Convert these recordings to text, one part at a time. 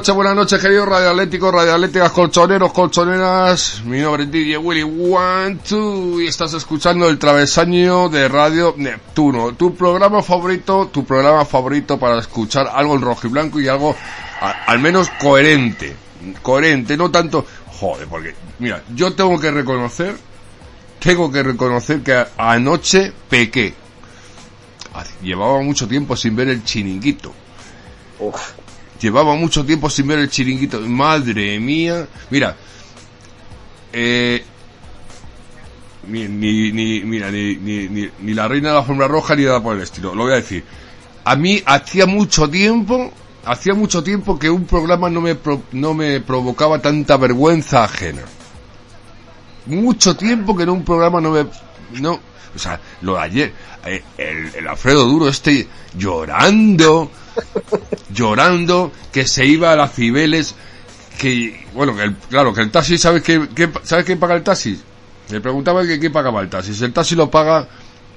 Noches, buenas noches, queridos radioatléticos, radioatléticas, colchoneros, colchoneras. Mi nombre es DJ Willy One Two y estás escuchando el travesaño de Radio Neptuno. Tu programa favorito, tu programa favorito para escuchar algo en rojo y blanco y algo al menos coherente. Coherente, no tanto. Joder, porque, mira, yo tengo que reconocer, tengo que reconocer que anoche pequé. Llevaba mucho tiempo sin ver el chiringuito. Uf Llevaba mucho tiempo sin ver el chiringuito. Madre mía. Mira. Eh, ni, ni, mira, ni, ni, ni, la reina de la alfombra roja ni nada por el estilo. Lo voy a decir. A mí hacía mucho tiempo, hacía mucho tiempo que un programa no me, no me provocaba tanta vergüenza ajena. Mucho tiempo que en un programa no me, no, o sea, lo de ayer, eh, el, el Alfredo Duro este llorando, llorando, que se iba a las Cibeles, que, bueno, que el, claro, que el taxi, ¿sabes qué, ¿sabes quién paga el taxi? Le preguntaba que qué pagaba el taxi. Si el taxi lo paga,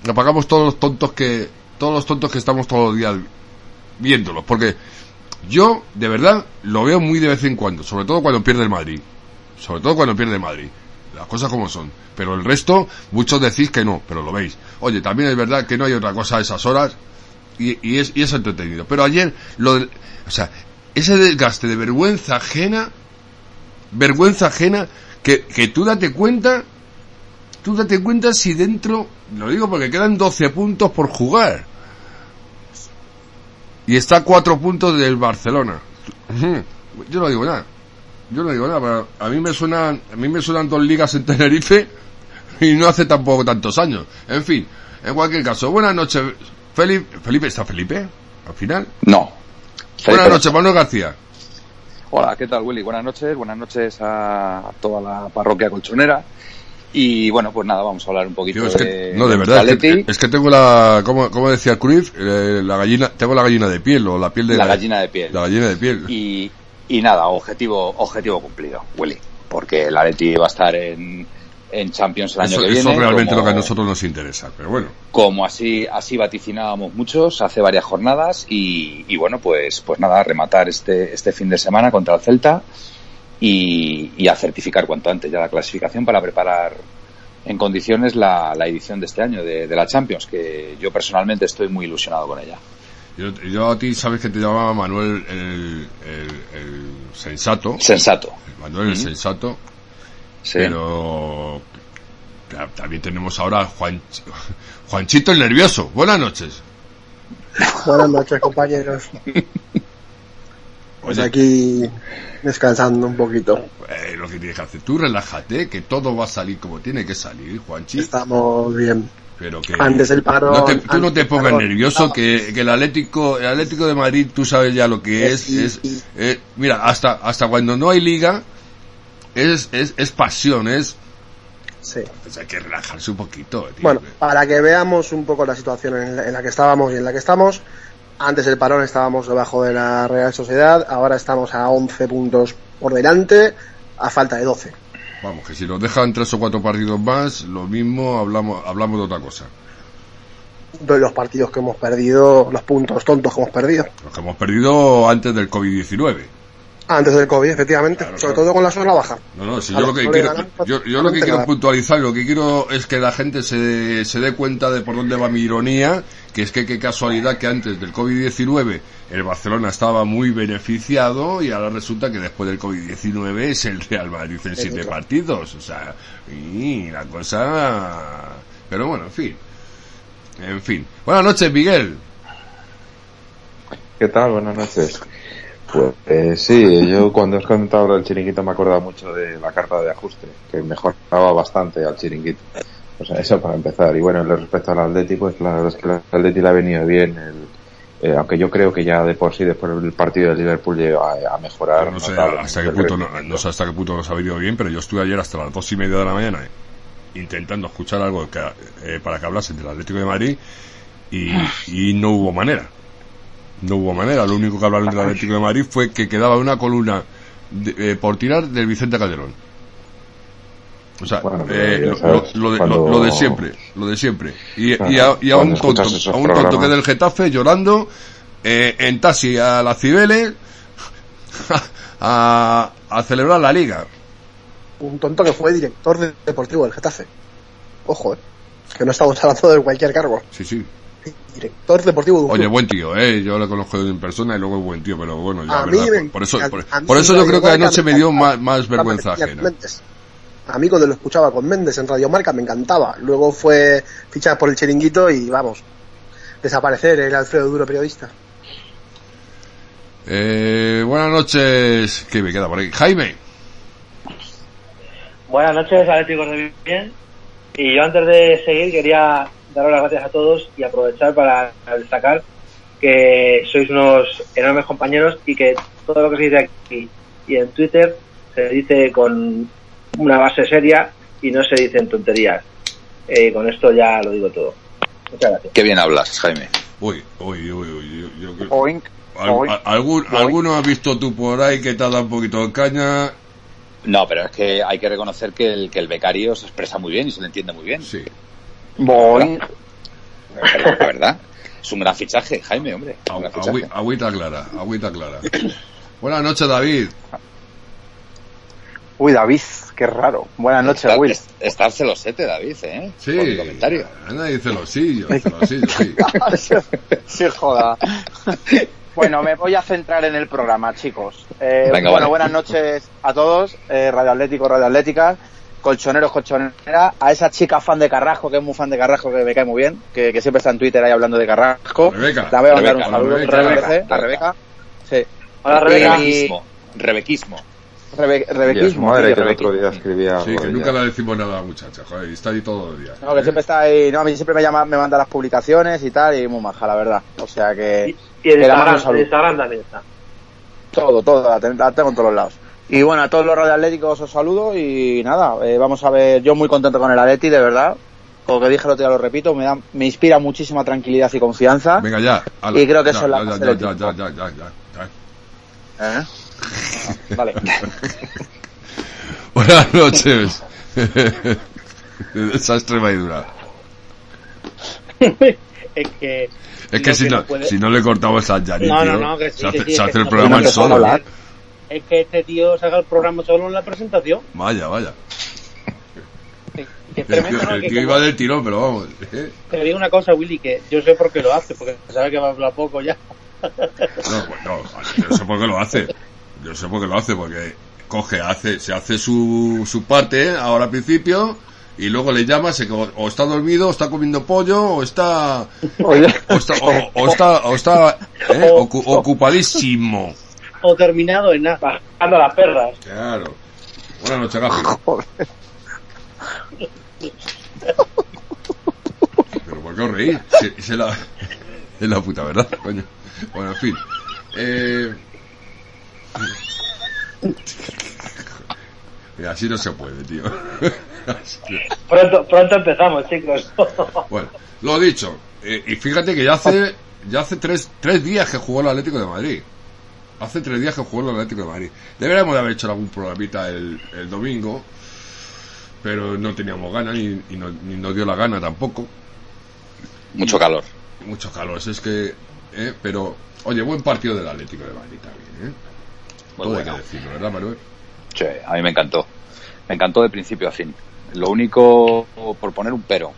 lo pagamos todos los tontos que, todos los tontos que estamos todos los días viéndolos, porque yo, de verdad, lo veo muy de vez en cuando, sobre todo cuando pierde el Madrid. Sobre todo cuando pierde Madrid. Las cosas como son. Pero el resto, muchos decís que no, pero lo veis. Oye, también es verdad que no hay otra cosa a esas horas y, es, y es entretenido. Pero ayer, lo o sea, ese desgaste de vergüenza ajena, vergüenza ajena, que, que tú date cuenta, tú date cuenta si dentro, lo digo porque quedan 12 puntos por jugar. Y está a 4 puntos del Barcelona. Yo no digo nada. Yo no digo nada, pero a mí me suenan, a mí me suenan dos ligas en Tenerife y no hace tampoco tantos años. En fin, en cualquier caso, buenas noches, Felipe, Felipe, ¿está Felipe? Al final. No. Buenas noches, Manuel García. Hola, ¿qué tal, Willy? Buenas noches, buenas noches a toda la parroquia colchonera. Y bueno, pues nada, vamos a hablar un poquito de. no, de verdad, es que, tengo la. Como, como decía Cruz, eh, la gallina, tengo la gallina de piel o la piel de. La, gallina de piel. La gallina de piel. Y, y nada, objetivo, objetivo cumplido, Willy. Porque el Atleti va a estar en, en Champions el año que viene. Eso es realmente lo que a nosotros nos interesa, pero bueno. Como así, así vaticinábamos muchos hace varias jornadas y, y bueno, pues, pues nada, rematar este, este fin de semana contra el Celta y, y, a certificar cuanto antes ya la clasificación para preparar en condiciones la, la edición de este año de, de, la Champions, que yo personalmente estoy muy ilusionado con ella. Yo, yo a ti sabes que te llamaba Manuel el, el, el sensato. Sensato. Manuel el sensato pero también tenemos ahora a Juan, Juanchito el nervioso. Buenas noches. Buenas noches, compañeros. Pues aquí descansando un poquito. Eh, lo que tienes que hacer, tú relájate, que todo va a salir como tiene que salir, Juanchito. Estamos bien. Pero que antes el paro. tú no te pongas nervioso, que, el Atlético, el Atlético de Madrid, tú sabes ya lo que es. es eh, mira, hasta, hasta cuando no hay liga, es, es, es pasión, es... Sí. Pues hay que relajarse un poquito. Bueno, para que veamos un poco la situación en la, que estábamos y en la que estamos, antes del parón estábamos debajo de la Real Sociedad, ahora estamos a 11 puntos por delante, a falta de 12. Vamos, que si nos dejan tres o cuatro partidos más, lo mismo hablamos, hablamos de otra cosa. De los partidos que hemos perdido, los puntos tontos que hemos perdido. Los que hemos perdido antes del COVID-19. Antes del COVID, efectivamente. Sobre todo con la zona baja. No, no, si yo lo que, quiero, yo, yo lo que quiero puntualizar, lo que quiero es que la gente se, se dé cuenta de por dónde va mi ironía, que es que qué casualidad que antes del COVID-19 el Barcelona estaba muy beneficiado y ahora resulta que después del COVID-19 es el Real Madrid en siete partidos. O sea, y la cosa... Pero bueno, en fin. En fin. Buenas noches, Miguel. ¿Qué tal? Buenas noches. Pues eh, sí, yo cuando has comentado ahora el chiringuito me acordaba mucho de la carta de ajuste, que mejoraba bastante al chiringuito. O sea, eso para empezar. Y bueno, respecto al Atlético, pues la verdad es que el Atlético le ha venido bien, el, eh, aunque yo creo que ya de por sí, después del partido de Liverpool llegó a, mejorar. No sé, hasta qué punto, no, sé hasta qué punto nos ha venido bien, pero yo estuve ayer hasta las dos y media de la mañana intentando escuchar algo que, eh, para que hablasen del Atlético de Madrid y, y no hubo manera no hubo manera. Lo único que hablaron del Atlético de Madrid fue que quedaba una columna eh, por tirar del Vicente Calderón. O sea, eh, lo, de, siempre, lo de siempre. Y, a, un tonto, a un tonto que del Getafe llorando eh, en taxi a la Cibeles a, a celebrar la liga. Un tonto que fue director de- deportivo del Getafe. Ojo, eh. Que no estamos hablando de cualquier cargo. Sí, sí. Director deportivo de un Oye, club. buen tío, eh. Yo lo conozco en persona y luego es buen tío, pero bueno, ya, A mí verdad, me por, eso, por, a mí por eso yo creo que anoche me dio más, más vergüenza ajena. A mí cuando lo escuchaba con Méndez en Radio Marca me encantaba. Luego fue fichado por el chiringuito y vamos, desaparecer el Alfredo Duro periodista. Eh, buenas noches. ¿Qué me queda por ahí? Jaime. Buenas noches, Atléticos de Bien. Y yo antes de seguir quería daros las gracias a todos y aprovechar para destacar que sois unos enormes compañeros y que todo lo que se dice aquí y en Twitter se dice con una base seria y no se dicen tonterías. Eh, con esto ya lo digo todo. Muchas gracias. Qué bien hablas, Jaime. Uy, uy, uy, uy. Yo, yo creo- Oink. Al- oink. algún, ¿Alguno has visto tú por ahí que te ha dado un poquito de caña? No, pero es que hay que reconocer que el, que el becario se expresa muy bien y se le entiende muy bien. Sí. Pero, la verdad. Es un gran fichaje, Jaime, hombre. Fichaje. agüi- agüita clara, agüita clara. Buenas noches, David. Uy, David, qué raro. Buenas noches, Está, Will. es- está celosete, David, ¿eh? Sí. Por mi comentario. Anda y celosillo, celosillo, sí. sí, joda. Bueno, me voy a centrar en el programa, chicos. Eh, Venga, bueno, vale. buenas noches a todos, eh, Radio Atlético, Radio Atlética, colchoneros, colchoneras, a esa chica fan de Carrasco, que es muy fan de Carrasco, que me cae muy bien, que, que siempre está en Twitter ahí hablando de Carrasco. Rebeca. La voy a mandar un Rebeca, saludo, Rebeca, Rebeca, Rebeca. a Rebeca. Sí. Hola, Rebeca. Y- Rebequismo. Rebequismo. Rebe- Y Rebequismo. madre tío, que el rebequismo. otro día escribía Sí, que nunca le decimos nada a la muchacha, joder, y está ahí todos los días. No, que siempre está ahí, no, a mí siempre me llama, me manda las publicaciones y tal, y muy maja, la verdad. O sea que, Y le mando un Instagram, también está. Todo, todo, la tengo en todos los lados. Y bueno, a todos los radioatléticos os saludo y nada, eh, vamos a ver, yo muy contento con el Atleti, de verdad. Como que dije el otro día, lo repito, me, da, me inspira muchísima tranquilidad y confianza. Venga, ya. ala. Y creo que ya, eso es la ya, ya, ya, ya, ya, ya, ya. ¿Eh? Vale. Buenas noches. Esa extrema y dura. es que. Es que si no, no puede- si no le cortamos a Yanni, No, no, no, que sí, se hace, sí, se el programa él solo. hablar. Es que este tío saca el programa solo en la presentación. Vaya, vaya. Que es El tremendo, tío, ¿no? el Que tío iba del tirón, pero vamos. ¿eh? Te digo una cosa, Willy, que yo sé por qué lo hace, porque sabe que va a hablar poco ya. No, pues no, yo sé por qué lo hace. Yo sé por qué lo hace, porque coge, hace, se hace su, su parte ahora al principio y luego le llama, se, o, o está dormido, o está comiendo pollo, o está, o está, o, o está, o está ¿eh? ocu- ocupadísimo. O terminado en nada. Bajando las perras. Claro. Buenas noches, Gafi. joder. Pero ¿por qué os reís? Es la, es la puta, ¿verdad? Coño. Bueno, en fin. Eh... Mira, así no se puede, tío. Pronto, pronto empezamos, chicos. Bueno, lo dicho. eh, y fíjate que ya hace, ya hace tres, tres días que jugó el Atlético de Madrid. Hace tres días que jugó el Atlético de Madrid. Deberíamos de haber hecho algún programita el, el domingo, pero no teníamos ganas ni, y no, ni nos dio la gana tampoco. Mucho calor. Mucho calor, es que, eh, pero, oye, buen partido del Atlético de Madrid también, ¿eh? Muy Todo hay que decirlo, ¿verdad, Manuel? Sí, a mí me encantó. Me encantó de principio a fin. Lo único, por poner un pero,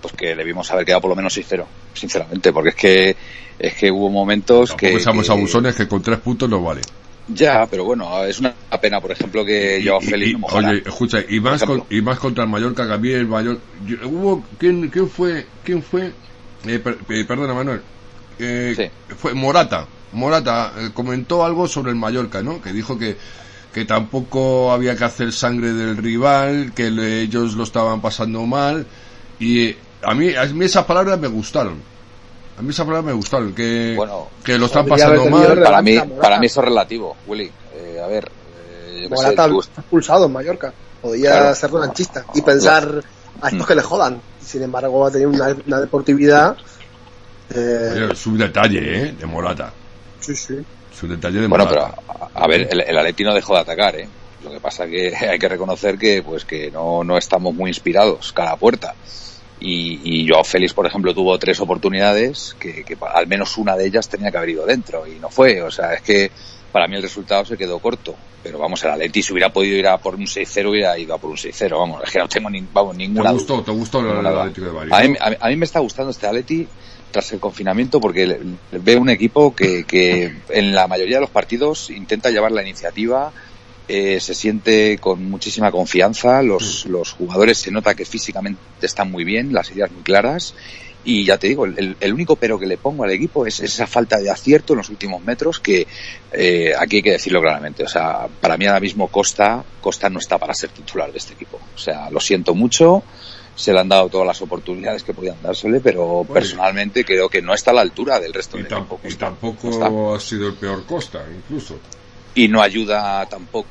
pues que debimos haber quedado por lo menos 6-0, sinceramente, porque es que es que hubo momentos Tampoco que, seamos que- abusones que con tres puntos no vale. Ya, pero bueno, es una pena, por ejemplo, que Joao Y- Félix no mojara. oye, escucha, y más, con, y más contra el Mallorca, mí el Mallorca... yo- hubo, ¿quién, ¿Quién fue? ¿Quién fue? Eh, per- eh, perdona, Manuel. Eh, Sí. Fue Morata. Morata eh, comentó algo sobre el Mallorca, ¿no? Que dijo que, que tampoco había que hacer sangre del rival, que le- ellos lo estaban pasando mal. Y a mí, a mí esas palabras me gustaron. A mí esas palabras me gustaron, que, Bueno, que lo están pasando mal. para mí, Morata. para mí eso es relativo, Willy. Eh, a ver, eh, sé, Morata está expulsado en Mallorca. Podía Claro. ser revanchista y pensar a estos que le jodan. Sin embargo, ha tenido una, una deportividad. Eh, Oye, es un detalle, ¿eh? De Morata. sí, sí. Es un detalle de Bueno, pero Morata. a, a ver, el, el Atleti no dejó de atacar, ¿eh? Lo que pasa que hay que reconocer que pues que no, no estamos muy inspirados cada puerta. Y, y Joao Félix, por ejemplo, tuvo tres oportunidades que, que al menos una de ellas tenía que haber ido dentro y no fue. O sea, es que para mí el resultado se quedó corto. Pero vamos, el Atleti si hubiera podido ir a por un 6-0, hubiera ido a por un 6-0. Vamos, es que no tengo ni, vamos, ninguna ¿Te gustó, duda. te gustó el, el. Atlético de Madrid? A ¿no? mí, a mí- a mí me está gustando este Atleti tras el confinamiento porque veo un equipo que, que en la mayoría de los partidos intenta llevar la iniciativa, eh, se siente con muchísima confianza, los, los jugadores se nota que físicamente están muy bien, las ideas muy claras y ya te digo, el, el único pero que le pongo al equipo es esa falta de acierto en los últimos metros que eh, aquí hay que decirlo claramente. O sea, para mí ahora mismo Costa, Costa no está para ser titular de este equipo. O sea, lo siento mucho, se le han dado todas las oportunidades que podían dársele, pero personalmente creo que no está a la altura del resto del equipo. y tampoco ha sido el peor Costa, incluso. Y no ayuda tampoco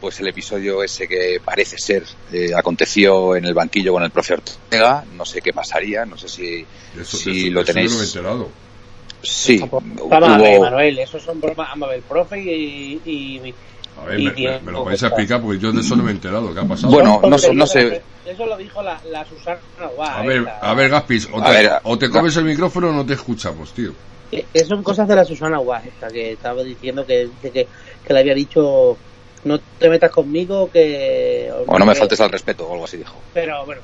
pues el episodio ese que parece ser eh, aconteció en el banquillo con el profe Ortega. No sé qué pasaría, no sé si, eso, si eso- lo eso tenéis. yo no me he enterado. Sí, Vamos a ver, hubo- Manuel, esos son bromas. Vamos a ver, el profe y. y A ver, y me, me- me lo podéis Costa. explicar porque yo de eso no me he enterado. ¿Qué ha pasado? Bueno, no sé- no sé. Eso lo dijo la, la Susana Guá. a ver, esta. a ver, Gaspis, o A te, ver, o te comes el micrófono o no te escuchamos, tío. Eh, eh, son cosas de la Susana Guá, esta que estaba diciendo que, que, que, que le había dicho no te metas conmigo que o no me faltes al respeto o algo así dijo. pero bueno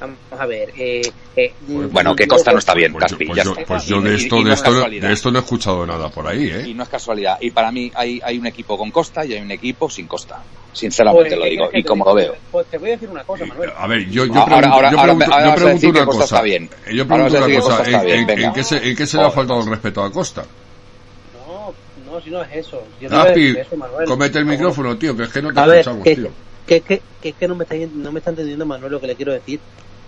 vamos a ver eh, eh, Bueno, que yo- Costa no está bien, Pues yo, Caspi, pues ya yo- pues Y- yo de y- esto, y no de es esto, no- de esto no he escuchado nada por ahí, Y ¿eh? no es casualidad. Y para mí hay, hay un equipo con Costa y hay un equipo sin Costa. Sinceramente Pues, lo ¿qué digo. que Y como lo veo. pues te voy a decir una cosa Manuel A ver, yo, yo Ahora- pregunto, ahora- yo pregunto, ahora yo pregunto que una Costa cosa. está bien. Yo Ahora pregunto una que cosa. Está ¿En, en- en qué se, en qué se le ha faltado el respeto a Costa? no no si no es eso yo no a Gaspi, decir eso Manuel comete el No, micrófono, tío, que es que no te escuchamos, que, tío. que, que, que, que no me está no me está entendiendo Manuel lo que le quiero decir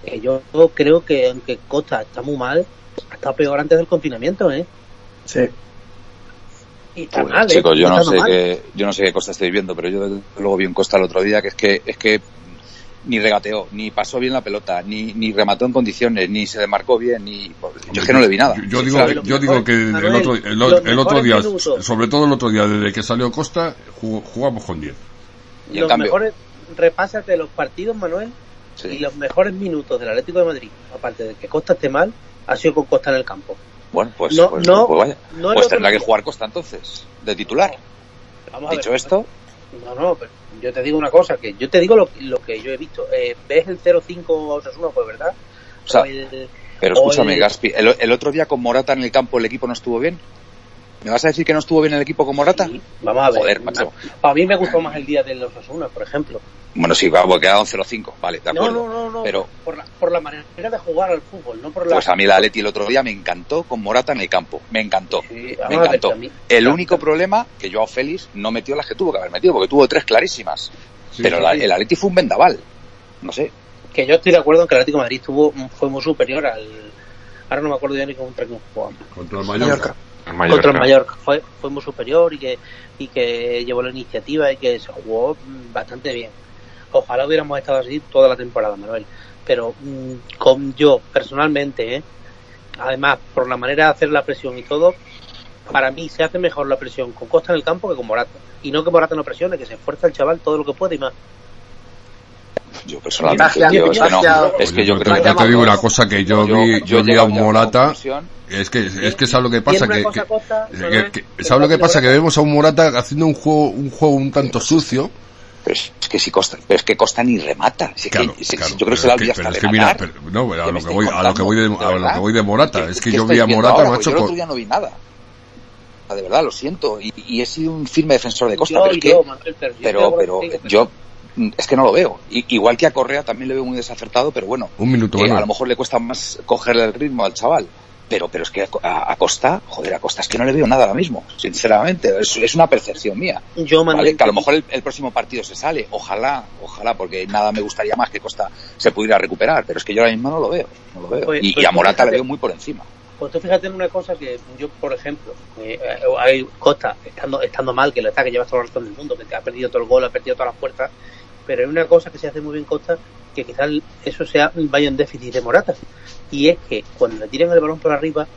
que yo creo que aunque Costa está muy mal ha estado peor antes del confinamiento eh Sí. y está Pues, mal ¿eh? chicos, yo Está no sé mal. qué, yo no sé qué Costa estáis viendo, pero yo desde luego vi un Costa el otro día que es que, es que ni regateó, ni pasó bien la pelota, ni, ni remató en condiciones, ni se demarcó bien, ni, yo es que no le vi nada. Yo, yo digo, yo digo que el otro, el, el otro día, minutos. sobre todo el otro día, desde que salió Costa, jug- jugamos con 10. Y en los cambio- mejores repásate los partidos Manuel Sí. y los mejores minutos del Atlético de Madrid aparte de que Costa esté mal ha sido con Costa en el campo Bueno, pues, No, pues, no, pues vaya. no el Pues otro tendrá que jugar Costa entonces, de titular. Vamos Dicho ver. esto, No, no, pero yo te digo una cosa, que yo te digo lo, lo que yo he visto. Eh, ¿Ves el 0-5 a Osasuna? Pues verdad. o sea, el- pero escúchame, el- Gaspi, el, el otro día con Morata en el campo el equipo no estuvo bien. ¿Me vas a decir que no estuvo bien el equipo con Morata? Sí, vamos a ver. Joder, macho. A mí me gustó más el día de los Osasuna, por ejemplo. Bueno, sí, va, porque quedaron 0-5, vale, de No, acuerdo. no, no, no. Pero por, la, por la manera de jugar al fútbol, no por la. pues a mí la Atleti el otro día me encantó con Morata en el campo, me encantó. Sí, Me vamos encantó. mí- El único problema que Joao Félix no metió las que tuvo que haber metido, porque tuvo tres clarísimas. Sí, Pero sí, la- sí. el Atleti fue un vendaval. No sé. Que yo estoy de acuerdo en que el Atlético de Madrid tuvo, fue muy superior al. Ahora no me acuerdo ya ni contra quién jugamos. Contra el Mallorca. Contra el Mallorca fue, muy superior y que, y que llevó la iniciativa y que se jugó mm, bastante bien. Ojalá hubiéramos estado así toda la temporada, Manuel. Pero mm, con yo, personalmente, ¿eh? además, por la manera de hacer la presión y todo, para mí se hace mejor la presión con Costa en el campo que con Morata. Y no que Morata no presione, que se esfuerza el chaval todo lo que puede y más. Yo personalmente, tío, es que no. Es que yo creo te, que. yo te digo una cosa que yo, vi, yo, vi a un Morata, es que, es que sabes lo que pasa, que, que- que- ¿sabes lo que pasa? Que vemos a un Morata haciendo un juego, un juego un tanto sucio, Pero es, es que si Costa, pero es que Costa ni remata. Si es que- Claro, si- claro, yo creo que se pero la es olvida pero hasta es que mira, pero- no, a ¿Qué lo que voy, a lo que voy de, a lo que voy de Morata, ¿Qué- es que yo vi a Morata, ahora? Macho, Yo el otro día no vi nada. De verdad, lo siento. Y, y he sido un firme defensor de Costa, Yo pero es que, yo, Manuel, pero yo pero, yo es que no lo veo. I- igual que a Correa también le veo muy desacertado, pero bueno, un minuto, eh, a lo mejor le cuesta más cogerle el ritmo al chaval. Pero, pero es que a, a Costa, joder, a Costa es que no le veo nada ahora mismo, sinceramente. Es, es una percepción mía. Yo, Manuel, ¿vale? Que a lo mejor el, el próximo partido se sale, ojalá, ojalá, porque nada me gustaría más que Costa se pudiera recuperar, pero es que yo ahora mismo no lo veo, no lo veo. Pues- y, pues y a Morata le veo muy por encima. Pues tú fíjate en una cosa que yo, por ejemplo, eh, eh, hay Costa estando, estando mal, que lo está, que lleva toda la razón del mundo, que ha perdido todo el gol, ha perdido todas las puertas, pero hay una cosa que se hace muy bien Costa, que quizás eso sea vaya en déficit de Morata, y es que cuando le tiran el balón por arriba,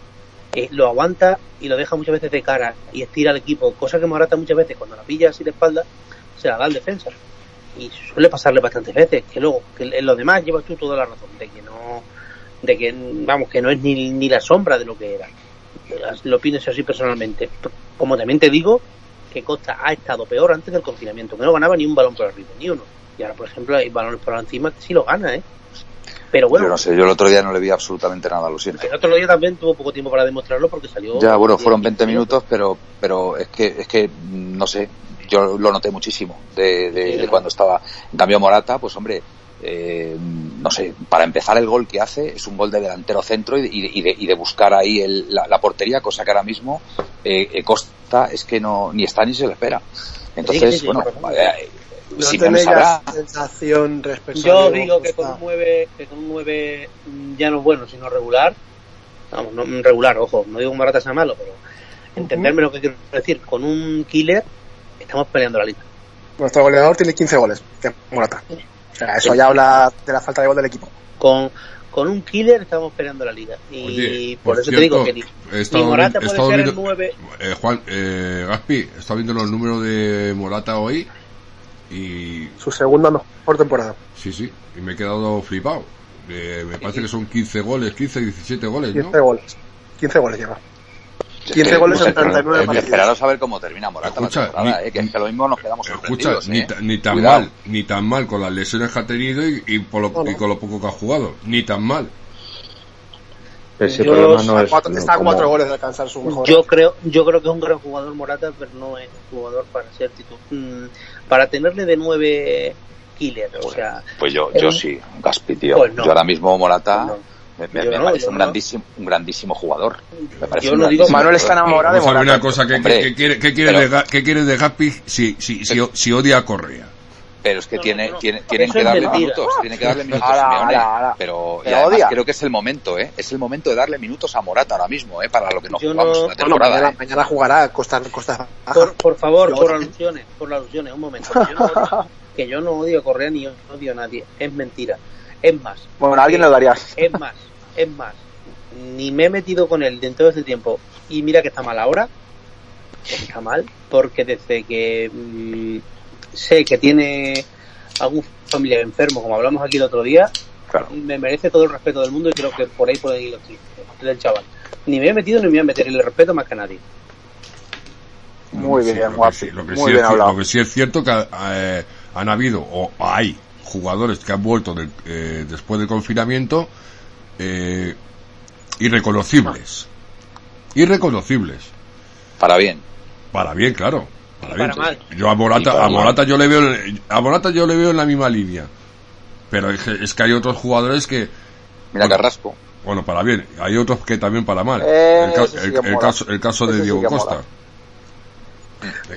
eh, lo aguanta y lo deja muchas veces de cara y estira al equipo, cosa que Morata muchas veces cuando la pilla así de espalda, se la da al defensa. Y suele pasarle bastantes veces, que luego, que en lo demás llevas tú toda la razón, de que no, de que, vamos, que no es ni, ni la sombra de lo que era. Lo pienso así personalmente. Como también te digo que Costa ha estado peor antes del confinamiento, que no ganaba ni un balón por arriba, ni uno. Y ahora, por ejemplo, hay balones por encima que sí lo gana, ¿eh? Pero bueno, Yo no sé, yo el otro día no le vi absolutamente nada, lo siento. el otro día también tuvo poco tiempo para demostrarlo porque salió. Ya, bueno, fueron 20 minutos, pero, pero es que, es que, no sé, yo lo noté muchísimo de, de- de cuando estaba. En cambio, Morata, pues hombre, eh, no sé, para empezar el gol que hace es un gol de delantero centro y de, y y de- y de buscar ahí el- la, la portería, cosa que ahora mismo eh, eh, Costa es que no ni está ni se le espera. Entonces, Sí, sí, sí, bueno, eh, ¿No Simeone tenéis sabrá. la sensación respecto a Yo digo que con un 9, que con un 9 mm, ya no es bueno, sino regular. Vamos, no mm, regular, ojo, no digo que Morata sea malo, pero entenderme lo que quiero decir, con un killer estamos peleando la liga. Nuestro goleador tiene 15 goles, que es Morata. O sea, eso ya habla de la falta de gol del equipo. Con, con un killer estamos peleando la liga. Y Oye, por, por eso te digo que ni, he ni estado Morata he puede estado ser el viendo- 9. Eh, Juan, eh, Gaspi, está viendo los números de Morata hoy y Su segunda mejor temporada. sí, sí, y me he quedado flipado. Eh, me parece que son 15 goles, 15, 17 goles, 15 ¿no? goles. 15 goles lleva. es 15 que, goles no sé, en 39 pero- partidos. Esperaros a ver cómo termina Morata Escucha, la temporada, ni- eh, que es que lo mismo nos quedamos Escucha, sorprendidos. ni, eh. ta- ni tan Cuidado. mal, ni tan mal con las lesiones que ha tenido y, y por lo, No, no. y con lo poco que ha jugado, ni tan mal. Ese Yo- problema no es. Cuatro- no, está a como- 4 goles de alcanzar su mejor. Yo creo, yo creo que es un gran jugador Morata, pero no es un jugador para ser titular. Mm, para tenerle de 9 killer, o sea, Pues yo, Eh, yo sí, Gaspi, tío. pues no. Yo ahora mismo Morata no. me, me- Yo me no, parece yo un no. grandísimo, un grandísimo jugador. Me parece Yo un no digo- grandísimo Manuel está enamorado de Morata. una cosa, ¿qué, Hombre, qué- qué quiere, qué quiere pero- de, Gaspi si, si, si, si odia a Correa? Pero es que No, tiene, no, no. tiene, tienen Eso que darle minutos, tienen que darle minutos Ahora, Simeone. ahora, ahora. Pero y además creo que es el momento, ¿eh? Es el momento de darle minutos a Morata ahora mismo, ¿eh? Para lo que nos Yo jugamos la Bueno, temporada. mañana, ¿eh? mañana jugará Costa, Costa por, por favor, Yo por alusiones, por alusiones, un momento. Que yo, no odio, que yo no odio a Correa ni odio a nadie, es mentira. Es más, Bueno, a alguien lo daría. es más, es más. Ni me he metido con él dentro de este tiempo y mira que está mal ahora. Está mal porque desde que mm, sé que tiene algún familiar enfermo, como hablamos aquí el otro día, Claro. me merece todo el respeto del mundo y creo que por ahí pueden ir los chistes del chaval. Ni me he metido ni me voy a meter y le respeto más que a nadie. Muy Sí, bien, lo que guapi. sí- lo que Muy sí bien es, hablado. Lo que sí es cierto que eh, han habido, o hay, jugadores que han vuelto del- eh, después del confinamiento eh, irreconocibles. Irreconocibles. Para bien. Para bien, claro. Para, para mal. Yo a Morata, a. Morata yo le veo, en- a Morata yo le veo en la misma línea. Pero es que, es que hay otros jugadores que, Mira Bueno. Carrasco. bueno, para bien, hay otros que también para mal. Eh, el, ca- ese sí el- que el mola. caso, el caso de sí Diego Costa. mola.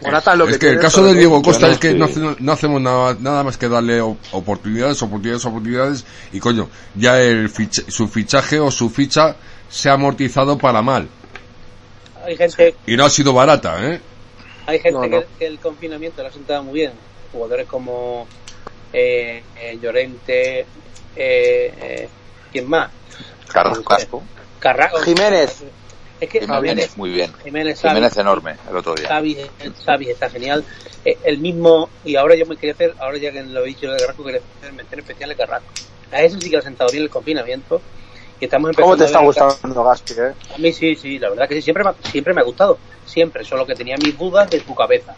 Morata lo es que que el caso de Diego Costa no es que no, hace- no hacemos nada, nada más que darle oportunidades, oportunidades, oportunidades y coño, ya el su fichaje o su ficha se ha amortizado para mal Hay gente, y no ha sido barata, ¿eh? Hay gente No, no. Que, que el confinamiento le ha sentado muy bien. Jugadores como eh, eh, Llorente, eh, eh, ¿quién más? Carrasco. Carrasco. Jiménez. Es que Jiménez, muy bien. Jiménez, Xavi, Jiménez enorme el otro día. Xavi, Xavi está genial. Eh, el mismo, y ahora yo me quería hacer, ahora ya que lo he dicho de Carrasco, quería hacer mención especial de Carrasco. A eso sí que ha sentado bien el confinamiento. Y estamos empezando ¿Cómo te está gustando Gaspi, eh? A mí sí, sí, la verdad que sí, siempre me, ha- siempre me ha gustado. Siempre, solo que tenía mis dudas de su cabeza.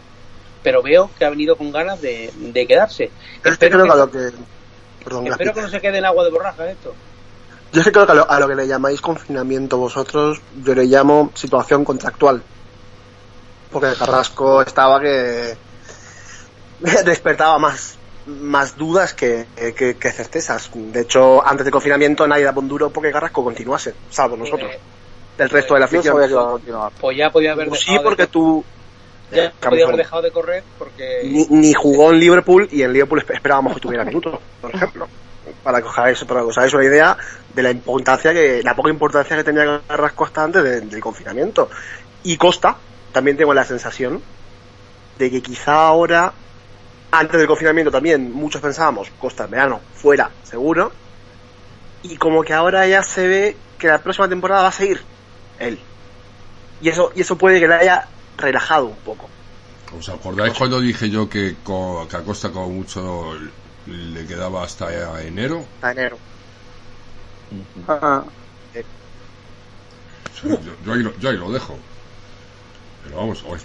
Pero veo que ha venido con ganas de, de quedarse. Yo Espero que a que, lo que. Perdón, espero que Gaspi. no se quede en agua de borraja esto. Yo es que creo que a lo, a lo que le llamáis confinamiento vosotros, yo le llamo situación contractual. Porque Carrasco estaba que despertaba más, más dudas que, que, que certezas. De hecho, antes del confinamiento nadie daba un duro porque Carrasco continuase, salvo nosotros. Eh, Del resto de la afición. sabía que iba a continuar. pues ya podía haber Tú sí, dejado de- porque tú ya Eh, podía haber dejado de correr porque ni, ni jugó en Liverpool y en Liverpool esp- esperábamos que tuviera minutos, por ejemplo. Para que os hagáis, para que os hagáis una idea de la importancia que, la poca importancia que tenía Carrasco hasta antes de- del confinamiento. Y Costa, también tengo la sensación de que quizá ahora, antes del confinamiento también, muchos pensábamos, Costa en verano, fuera, seguro. Y como que ahora ya se ve que la próxima temporada va a seguir él. Y eso, y eso puede que le haya relajado un poco. ¿Os acordáis cuando dije yo que, co- que a Costa como mucho le quedaba hasta enero? Hasta enero. Ah, Sí, yo, yo ahí lo, yo ahí lo dejo.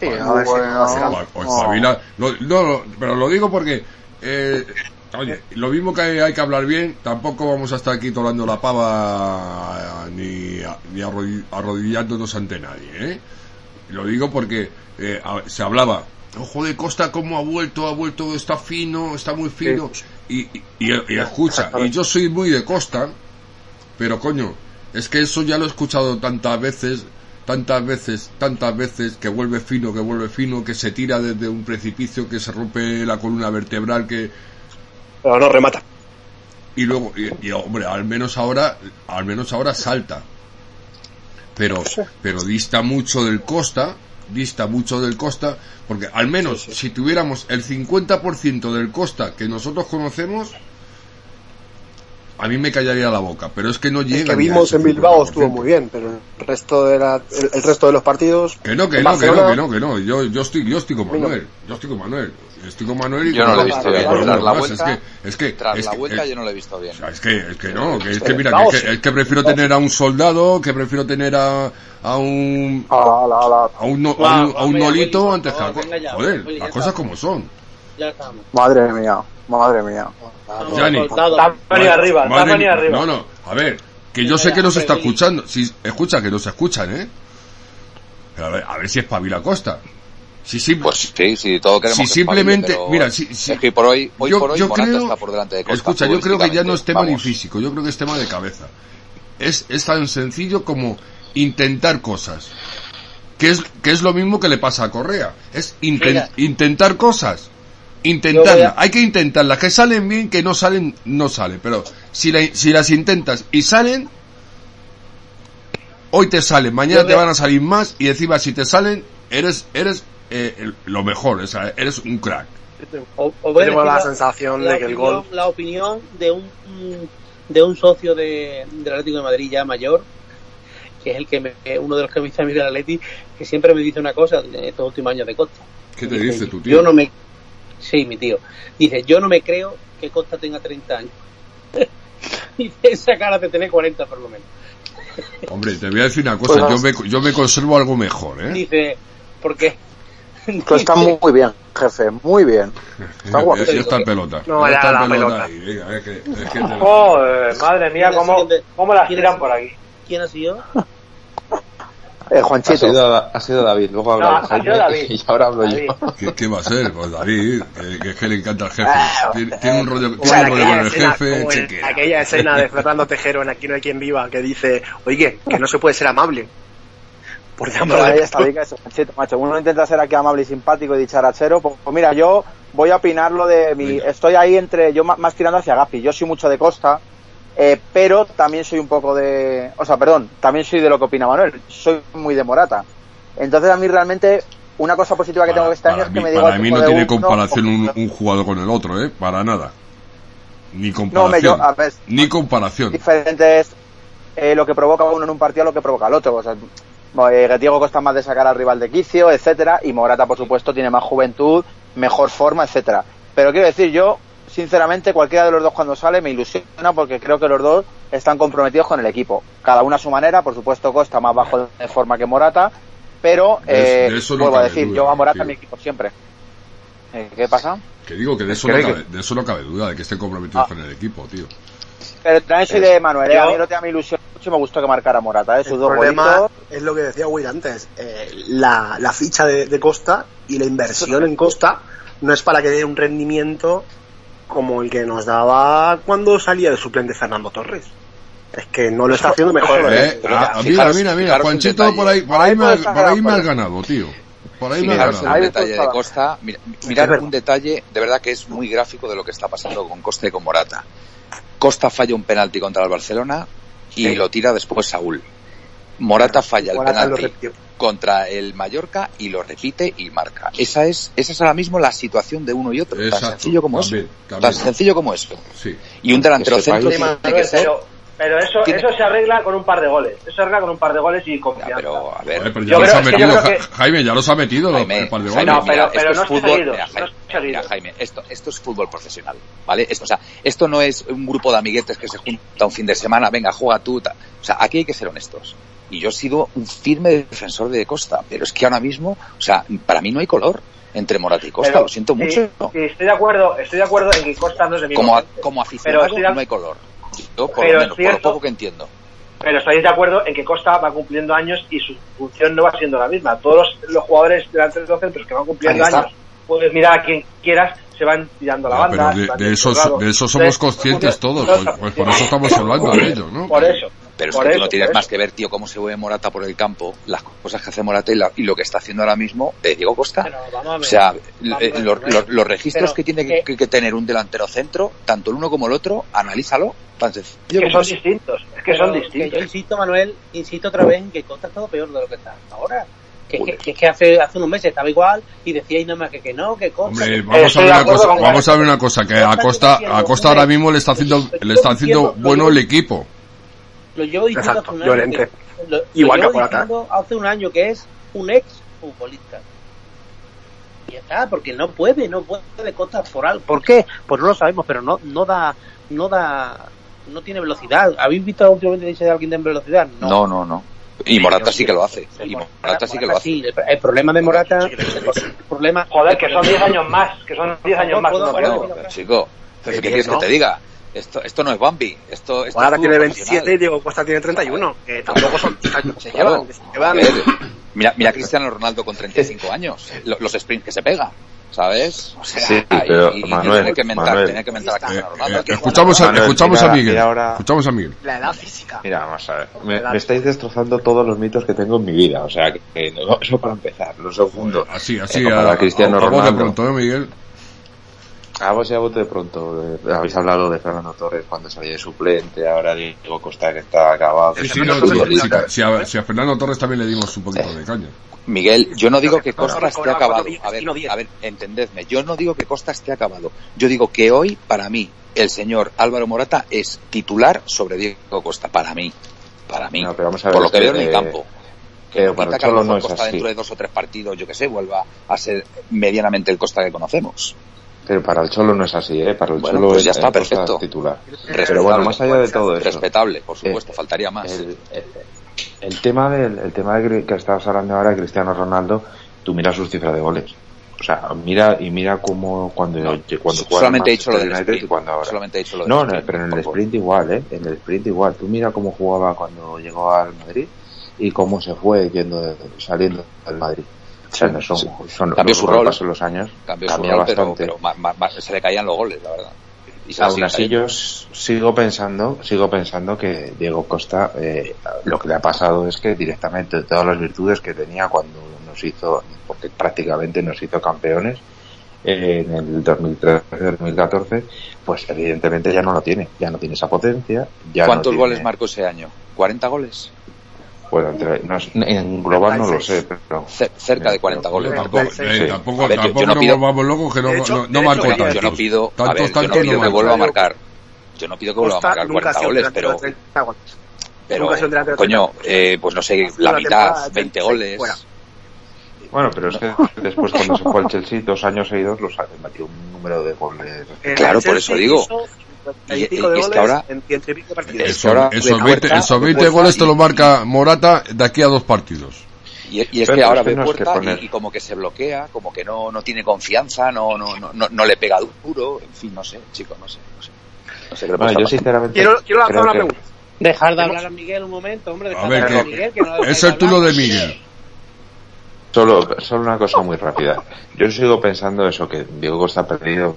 Pero vamos, o espabila. no, pero lo digo porque, eh, oye, lo mismo que hay, que hablar bien, tampoco vamos a estar aquí tolando la pava ni, ni arrodi- arrodillándonos ante nadie, ¿eh? Lo digo porque eh, se hablaba, ojo de Costa cómo ha vuelto, ha vuelto, está fino, está muy fino. Y, y, y- y escucha, y yo soy muy de Costa, pero coño, es que eso ya lo he escuchado tantas veces, tantas veces, tantas veces, que vuelve fino, que vuelve fino, que se tira desde un precipicio, que se rompe la columna vertebral, que Pero no remata. y luego y, y, hombre al menos ahora al menos ahora salta pero pero dista mucho del Costa dista mucho del Costa porque al menos si tuviéramos el 50% del Costa que nosotros conocemos a mí me callaría la boca pero es que no llega El que vimos en Bilbao 50%. estuvo muy bien, pero el resto de la, el, el resto de los partidos. que no que no que no que no que no yo yo estoy yo estoy con. Manuel yo estoy con Manuel estoy con Manuel y Yo no lo he visto bien. Tras la vuelta, es que es que Tras es la vuelta es- yo no lo he visto bien. O sea, es que, es que no, que es que Pero mira, que, es que, es que prefiero tener a un soldado, que prefiero tener a, a un a un, no- a un, a un nolito antes que a- joder, las cosas como son. Ya estamos. Madre mía, madre mía. Vamos. Tamaño arriba, Madre mía, arriba. No, no, a ver, que yo sé que nos está escuchando, si escucha que nos escuchan, ¿eh? Pero a ver, a ver si es Pavila Costa. Si sí, Pues sí, sí, todo queremos Si que simplemente- espabile, mira, si- si- es que por hoy, hoy yo, por hoy yo creo, está por delante de Costa. escucha, yo creo que ya no es tema ni futbolísticamente. físico, yo creo que es tema de cabeza. Es, es tan sencillo como intentar cosas. Que es, que es lo mismo que le pasa a Correa. Es inten- intentar cosas. Yo Intentarlas. voy a- Hay que intentarlas. Que salen bien, que no salen, no salen. Pero si, la- si las intentas y salen, hoy te salen, mañana Yo te voy van a salir más y encima si te salen, eres, eres eh, el- lo mejor. O sea, eres un crack. O- a Tengo la la- sensación la de que el opinión- gol. La opinión de un de un socio de, del Atlético de Madrid ya mayor, que es el que me, uno de los que me dice a mí del Atleti, que siempre me dice una cosa en estos últimos años de Costa. ¿Qué te Dice, dice tu tío? Yo no me... Sí, mi tío. Dice, yo no me creo que Costa tenga 30 años. Dice, esa cara de tener 40 por lo menos. Hombre, te voy a decir una cosa, Pues yo me, yo me conservo algo mejor, ¿eh? Dice, porque... Tú estás muy bien, jefe, muy bien. Está guapo. está en pelota. No, ya la pelota. pelota. ahí, venga, es que, es que te- Joder, madre mía, ¿Quién es cómo, cómo las ¿Quién tiran por aquí. ¿Quién ha sido? Eh, Ha Juanchito. sido, ha sido David, luego habla No, ha Jaime David. y ahora hablo David. yo. ¿Qué, qué va a ser? Pues David, que, que es que le encanta el jefe. Tiene, tiene un rollo, Como tiene en un rollo aquella con el escena, jefe, aquella escena de Fernando Tejero en Aquí no hay quien viva que dice, oye, que no se puede ser amable. Por llamarle. está, diga eso, Juanchito, macho. Uno intenta ser aquí amable y simpático y dicharachero. Pues, pues mira, yo voy a opinar lo de mi. Estoy ahí entre. Yo más tirando hacia Gaspi. Yo soy mucho de Costa. Eh, pero también soy un poco de. O sea, perdón, también soy de lo que opina Manuel. Soy muy de Morata. Entonces a mí realmente. Una cosa positiva que tengo Para, este año es que mí, me digo para mí no tiene uno, comparación un, jugador con el otro, ¿eh? Para nada. Ni No, me comparación. yo, a ver, Ni comparación. diferente es eh, lo que provoca uno en un partido a lo que provoca el otro. O sea, eh, Diego Costa más de sacar al rival de quicio, etcétera, y Morata, por supuesto, tiene más juventud, mejor forma, etcétera. Pero quiero decir, yo, sinceramente, cualquiera de los dos cuando sale me ilusiona porque creo que los dos están comprometidos con el equipo. Cada uno a su manera, por supuesto, Costa más bajo de forma que Morata, pero De eso- eh, de eso no vuelvo a decir, duda, yo a Morata tío. mi equipo siempre. Eh, ¿Qué pasa? Que digo que de eso, no cabe, de eso no cabe duda, de que estén comprometidos Ah. con el equipo, tío. Pero también soy de Manuel, eh, a mí no te da mi ilusión mucho y me gustó que marcara Morata, eh, sus El dos problema es lo que decía Will antes. eh, la, la ficha de, de Costa y la inversión en Costa no es para que dé un rendimiento como el que nos daba cuando salía de suplente Fernando Torres. Es que no lo está haciendo mejor. Eh, pero ah, fijaros- mira, mira, mira, Juanchito, por ahí, por Ahí me, has- por ahí me has afuera. ganado, tío. Por ahí me has ganado. un detalle de. Costa, mira, un detalle de verdad que es muy gráfico de lo que está pasando con Costa y con Morata. Costa falla un penalti contra el Barcelona y Sí. lo tira después Saúl. Morata falla el Morata penalti contra el Mallorca y lo repite y marca. Esa es, esa es ahora mismo la situación de uno y otro. Exacto, tan sencillo como también, eso. también. Tan sencillo como eso. Sí. Y un delantero Este centro tiene que ser. pero, pero eso, tiene- eso se arregla con un par de goles. Eso se arregla con un par de goles y Ya, confianza. pero a ver. Joder, pero ya Yo los creo- ha es que metido, Jaime, ya los ha metido Jaime, el par de Jaime, goles. No, pero- mira, esto no es es fútbol. seguido, mira, no Jaime, es seguido. mira, Jaime, esto, esto es fútbol profesional, ¿vale? Esto, o sea, esto no es un grupo de amiguetes que se junta un fin de semana, venga, juega tú. ta- O sea, aquí hay que ser honestos. Y yo he sido un firme defensor de Costa, pero es que ahora mismo, o sea, para mí no hay color entre Morata y Costa, Pero, lo siento sí, mucho. sí, estoy de acuerdo, estoy de acuerdo en que Costa no es de mi Como, a- como aficionado de- no hay color. Yo, por Pero lo menos, por cierto- lo poco que entiendo. Pero estáis de acuerdo en que Costa va cumpliendo años y su función no va siendo la misma. Todos los, los jugadores delante de los centros que van cumpliendo años, puedes mirar a quien quieras, se van tirando la banda. pero de, de eso, de eso somos Entonces, conscientes todos, pues, pues por eso estamos hablando de ello, ¿no? Por eso. Pero es por que tú no tienes por más que ver, tío, cómo se mueve Morata por el campo, las cosas que hace Morata y, la- y lo que está haciendo ahora mismo eh, Diego Costa. Ver. O sea, eh, ver, los, Rubén. los- los registros Pero que tiene que- que, que tener un delantero centro, tanto el uno como el otro, analízalo, Es que son distintos. Es que Pero son que distintos. yo insisto, Manuel, insisto otra vez en que Costa ha estado peor de lo que está ahora. Que, que, que es que hace, hace unos meses estaba igual y decíais nada más que, que no, que Costa. Hombre, vamos a ver una cosa, vamos a ver una cosa, que a Costa, a Costa ahora mismo le está haciendo, le está haciendo bueno el equipo. Lo llevo diciendo Exacto, hace un año. Que- lo, Igual llevo diciendo hace un año que es un ex futbolista. Y ya está, porque no puede, no puede Costa por algo. ¿Por qué? Pues no lo sabemos, pero no, no da, no da, no tiene velocidad. ¿Habéis visto últimamente dice alguien de velocidad? No, no, no. Y Morata sí que lo hace. Y Morata sí que lo hace. Sí, el, el problema de Morata, el problema, Joder, que son 10 años más. Que son 10 años No más. puedo. Bueno, chico, ¿qué quieres que te diga? Esto, esto no es Bambi. Esto, esto Ahora es tiene fútbol 27 y. Diego Costa tiene 31. Que tampoco son. Se Claro. llevan. Se llevan. A mira, mira a Cristiano Ronaldo con 35 años, lo- los sprints que se pega, ¿sabes? O sea, Sí, pero, y, Manuel, tener que mentar, Manuel. tener que mentar a Cristiano Eh, Ronaldo. eh, escuchamos a, Manuel, escuchamos a mira, Miguel. mira ahora- Escuchamos a Miguel. La edad física. Mira, vamos a ver. Me, me estáis destrozando todos los mitos que tengo en mi vida. O sea, que, que no- eso para empezar. Lo segundo. Así, así, Eh, a, la Cristiano a- a Ronaldo. pronto, ¿eh, Miguel? A vos y a vos de pronto. eh, habéis hablado de Fernando Torres cuando salía de suplente. Ahora Diego Costa que está acabado. Sí, sí, no, sí, sí, a, sí, a Fernando Torres también le dimos un poquito de caña. Miguel, yo no digo que Costa esté acabado. A ver, a ver, entendedme. Yo no digo que Costa esté acabado. Yo digo que hoy, para mí, el señor Álvaro Morata es titular sobre Diego Costa. Para mí. Para mí. No, pero vamos a ver, Por lo que es veo que, en el eh, campo. Que para el que a lo Cholo mejor no es Costa así. dentro de dos o tres partidos, yo que sé, vuelva a ser medianamente el Costa que conocemos. Pero para el Cholo no es así, ¿eh? Para el Bueno, Cholo pues es ya está, el Costa perfecto. titular. Respetable. Pero bueno, más allá de todo eso. Respetable, por supuesto, faltaría más. El, el- el tema del el tema de que estabas hablando ahora de Cristiano Ronaldo, tú mira sus cifras de goles. O sea, mira y mira cómo cuando No, cuando solamente he dicho lo del sprint. y cuando ahora. Solamente he dicho lo del No, no, sprint, pero en el sprint igual, ¿eh? En el sprint igual. Tú mira cómo jugaba cuando llegó al Madrid y cómo se fue yendo de- saliendo del Madrid. Son, Sí. son Cambió los su rol. paso de los años. Cambió su rol, bastante. pero ma- se le caían los goles, la verdad. Y Aún así yo sigo pensando, sigo pensando que Diego Costa eh, lo que le ha pasado es que directamente todas las virtudes que tenía cuando nos hizo, porque prácticamente nos hizo campeones eh, en el 2013-2014, pues evidentemente ya no lo tiene, ya no tiene esa potencia. Ya no ¿Cuántos tiene- goles marcó ese año? ¿40 goles? Bueno, entre- no es- en global no lo sé, pero Ce- cerca de 40 goles marcó. Tampoco, eh, tampoco, A ver, tampoco yo no nos pido- volvamos locos que no, hecho- no, no de marcó hecho, Yo no, tantos. yo no pido, a Tantos, ver, yo no pido que vuelva a marcar. Yo no pido que vuelva a marcar nunca ha 40 sido un goles, pero, de 30 goles. pero coño, 30. eh, pues no sé, la mitad, temporada, 20 seis, goles. bueno, pero es que después cuando se fue al Chelsea dos años seguidos los metió un número de goles. En Claro, por eso digo. Y- y es que ahora- en ciento y pico partidos. Es- Eso- ahora esos de 20, Puerta, esos de 20 Puerta goles te lo marca Morata de aquí a dos partidos. Y, y es Pero que ahora que ve que puerta poner- y, y como que se bloquea, como que no, no tiene confianza, no, no, no, no, no le pega duro, en fin, no sé, chicos, no sé, no sé. No sé qué Bueno, pasa yo a sinceramente Quiero, quiero lanzar una que- pregunta. Dejar de hablar a Miguel un momento, hombre. A Dejar ver, de hablar a que- Miguel, que no lo Es el turno de Miguel. Solo, solo una cosa muy rápida. Yo sigo pensando eso, que Diego Costa ha perdido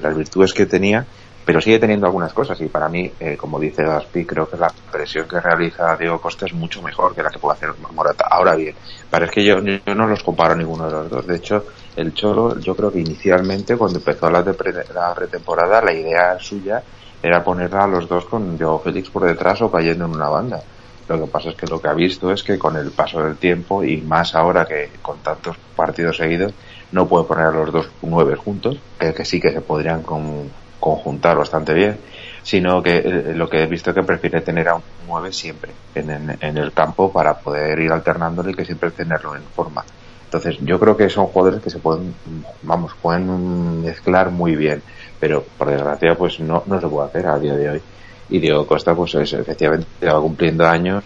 las virtudes que tenía, pero sigue teniendo algunas cosas. Y para mí, eh, como dice Gaspi, creo que la presión que realiza Diego Costa es mucho mejor que la que puede hacer Morata. Ahora bien, parece que yo, no los comparo ninguno de los dos. De hecho, el Cholo, yo creo que inicialmente, cuando empezó la, pre- la pretemporada, la idea suya era poner a los dos con Joao Félix por detrás o cayendo en una banda. Lo que pasa es que lo que ha visto es que con el paso del tiempo y más ahora que con tantos partidos seguidos no puede poner a los dos nueve juntos, que, que sí que se podrían con- conjuntar bastante bien, sino que eh, lo que he visto que prefiere tener a un nueve siempre en, en- en el campo para poder ir alternándolo y que siempre tenerlo en forma. Entonces yo creo que son jugadores que se pueden, vamos, pueden mezclar muy bien, pero por desgracia pues no, no se puede hacer a día de hoy y Diego Costa pues es, efectivamente va cumpliendo años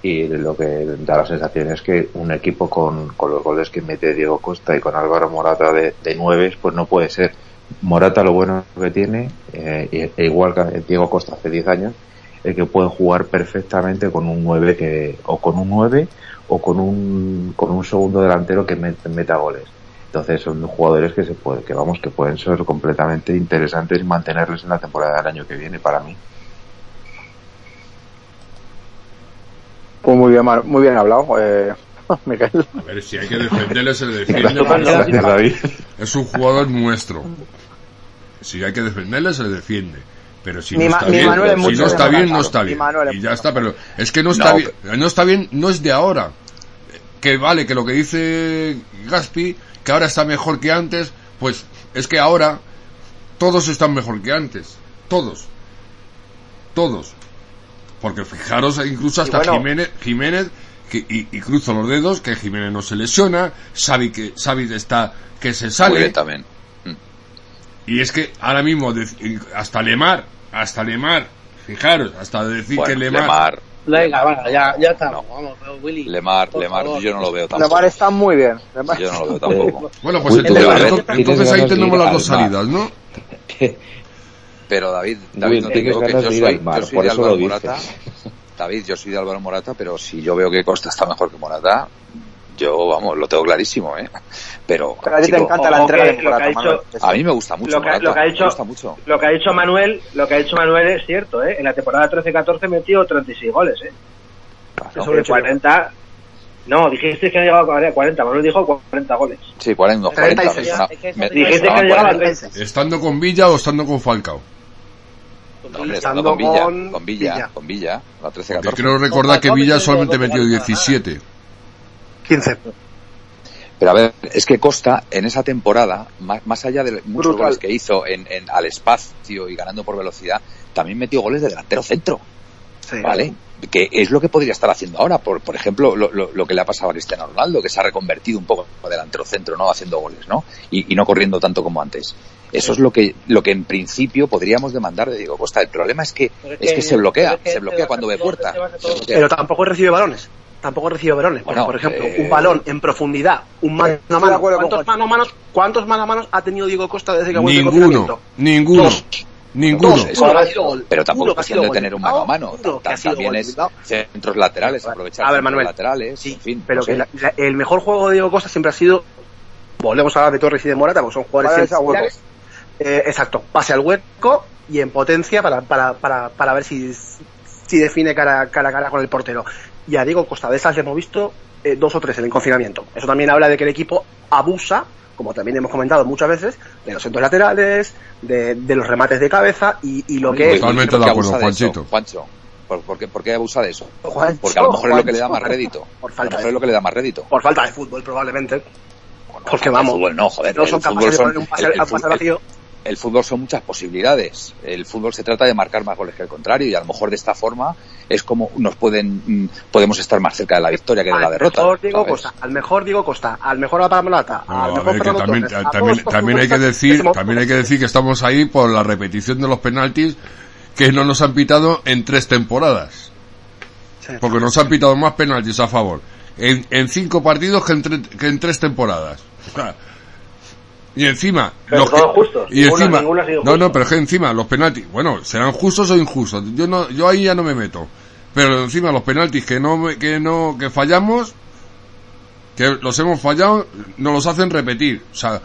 y lo que da la sensación es que un equipo con, con los goles que mete Diego Costa y con Álvaro Morata de, de nueve, pues no puede ser. Morata lo bueno que tiene, eh, e igual que Diego Costa hace 10 años, es que puede jugar perfectamente con un 9 que, o con un 9 o con un, con un segundo delantero que met- meta goles. Entonces son jugadores que se puede, que vamos, que pueden ser completamente interesantes y mantenerles en la temporada del año que viene para mí. Pues muy bien, muy bien hablado, eh, Miguel. A ver, si hay que defenderle, se le defiende. Es un jugador nuestro. Si hay que defenderle, se le defiende. Pero si no está mi bien, si no está bien, no está bien. Y ya está, pero es que no está No, bien. No está bien, no es de ahora. Que vale, que lo que dice Gaspi, que ahora está mejor que antes, pues es que ahora todos están mejor que antes. Todos. Todos. Porque fijaros, incluso hasta bueno. Jiménez, Jiménez que, y, y cruzo los dedos, que Jiménez no se lesiona, Xavi que Xavi está que se Muy sale. bien también. Y es que ahora mismo, hasta Lemar, hasta Lemar, fijaros, hasta decir Bueno, que Lemar, Lemar, Venga, va, ya, ya está. No. Vamos, Willy. Lemar, Lemar, favor. yo no lo veo tampoco. Lemar está muy bien. Lemar- Yo no lo veo tampoco. bueno, pues entonces, Lemar, entonces- ¿tienes entonces ahí tenemos las dos salidas, ¿no? Pero David, David, no te digo que yo soy, yo soy por de eso Álvaro lo dices. Morata. David, yo soy de Álvaro Morata, pero si yo veo que Costa está mejor que Morata, yo, vamos, lo tengo clarísimo, ¿eh? Pero, Pero a ti te encanta la entrega de Morata, dicho- Manuel. a mí me gusta mucho Lo que- Morata, lo que ha dicho- me gusta mucho. Lo que ha dicho Manuel, lo que ha dicho Manuel es cierto, ¿eh? En la temporada 13-14 metió 36 goles, ¿eh? Claro. Sobre 40. No, dijiste que han llegado a 40. Manuel dijo 40 goles. Sí, 40, unos 40. 36. me suena- Dijiste que han llegado a 40. 30. Estando con Villa o estando con Falcao. No, hombre, Estando con Villa, con con Villa, Villa. con Villa, la Porque 13-14. creo recordar que Villa solamente metió goles, 17. 15. Pero a ver, es que Costa en esa temporada, más, más allá de muchos Brutal. goles que hizo en, en- al espacio y ganando por velocidad, también metió goles de delantero centro, Sí. ¿vale? Que es lo que podría estar haciendo ahora, por, por ejemplo, lo, lo- lo que le ha pasado a Cristiano Ronaldo, que se ha reconvertido un poco en delantero centro, ¿no? Haciendo goles, ¿no? Y, y no corriendo tanto como antes. Eso es lo que, lo que en principio podríamos demandar de Diego Costa. El problema es que, es que se bloquea, que se bloquea cuando ve puerta. Pero tampoco recibe balones. Tampoco recibe balones. Bueno, por ejemplo, eh, un balón en profundidad, un mano a mano. ¿Cuántos mano a manos, ¿Cuántos mano a manos ha tenido Diego Costa desde que ha vuelto el Ninguno, ninguno, Dos. ninguno. Pero tampoco cuestión de tener un mano a mano. También es centros laterales, aprovechar A ver, centros Manuel. laterales, Sí, en fin. pero no que sé. la- la- el mejor juego de Diego Costa siempre ha sido, volvemos a hablar de Torres y de Morata, porque son jugadores Eh, exacto, pase al hueco y en potencia para, para, para, para ver si, si define cara, cara a cara con el portero. Y a Diego Costa de esas le hemos visto eh, dos o tres en el confinamiento. Eso también habla de que el equipo abusa, como también hemos comentado muchas veces, de los centros laterales, de, de los remates de cabeza y, y lo que... Totalmente ¿Por qué de acuerdo, eso. Juancho, ¿por, por qué, por qué abusa de eso? Juancho, Porque a lo mejor es lo que le da más rédito. Por A lo falta mejor de- es lo que le da más rédito. Por falta de fútbol, probablemente. Porque El vamos, fútbol no, joder. no son capaces de poner un pase, el- el a pase fútbol- vacío. El fútbol son muchas posibilidades. El fútbol se trata de marcar más goles que el contrario y a lo mejor de esta forma es como nos pueden mm, podemos estar más cerca de la victoria que de la derrota. mejor Diego. Costa, al mejor Diego Costa, al mejor Apamolata, Bueno, al a mejor ver, también, Torres, a también, todos los también hay que decir, también hay que decir que estamos ahí por la repetición de los penaltis que no nos han pitado en tres temporadas. Sí. Porque nos han pitado más penaltis a favor en, en cinco partidos que en, tre- que en tres temporadas. O sea, y encima, Pero los todos que- justos. y Ninguno- encima, ninguno ha sido no, justo. no, pero es que encima los penaltis, bueno, serán justos o injustos. Yo no, yo ahí ya no me meto. Pero encima los penaltis que no, que no, que fallamos, que los hemos fallado, nos los hacen repetir. O sea,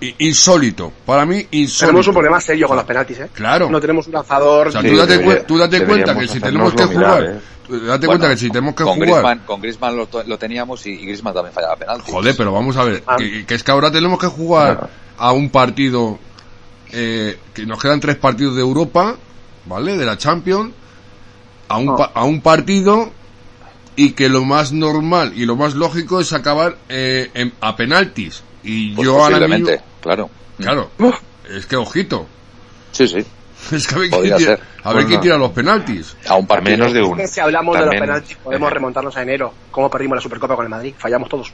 i- insólito. Para mí, insólito. Tenemos un problema serio con los penaltis, ¿eh? Claro. No tenemos un lanzador. O sea, Sí, tú date, debería- tú date cuenta que si tenemos que jugar, mirar, ¿eh? date Bueno, cuenta que si tenemos que con jugar, Griezmann, con Griezmann lo, lo teníamos y, y Griezmann también fallaba penaltis. joder, pero vamos a ver, Ah. que, que es que ahora tenemos que jugar Claro. a un partido, eh, que nos quedan tres partidos de Europa, ¿vale? De la Champions, a un, Ah. pa- a un partido y que lo más normal y lo más lógico es acabar eh, en- a penaltis. Y Pues yo ahora posiblemente, mismo, claro. claro, es que ojito, Sí, sí. es que a ver quién tira, a ver Bueno. quién tira los penaltis. A un partido. menos de uno. Si hablamos de los También- penaltis, podemos eh, remontarnos a enero. ¿Cómo perdimos la Supercopa con el Madrid? Fallamos todos.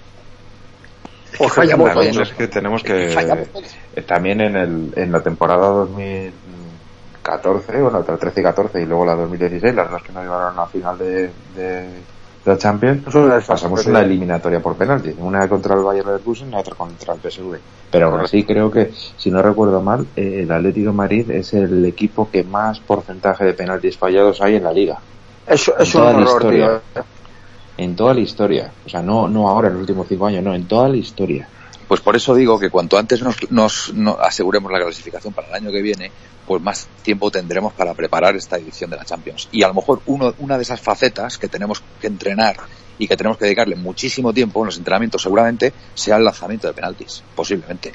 Es que fallamos también todos. es que tenemos que todos. eh, también en el en la temporada 14, bueno, entre 13 y 14 y luego la 2016, las dos que nos llevaron a la final de, de la Champions, pasamos una eliminatoria por penalti, una contra el Bayern Leverkusen y otra contra el PSV. Pero aún así creo que, si no recuerdo mal, eh, el Atlético de Madrid es el equipo que más porcentaje de penaltis fallados hay en la liga. Es, es un horror, historia. tío. En toda la historia. O sea, no, no ahora en los últimos cinco años, no, en toda la historia. Pues por eso digo que cuanto antes nos, nos- nos aseguremos la clasificación para el año que viene, pues más tiempo tendremos para preparar esta edición de la Champions. Y a lo mejor uno, una de esas facetas que tenemos que entrenar y que tenemos que dedicarle muchísimo tiempo en los entrenamientos seguramente sea el lanzamiento de penaltis, posiblemente,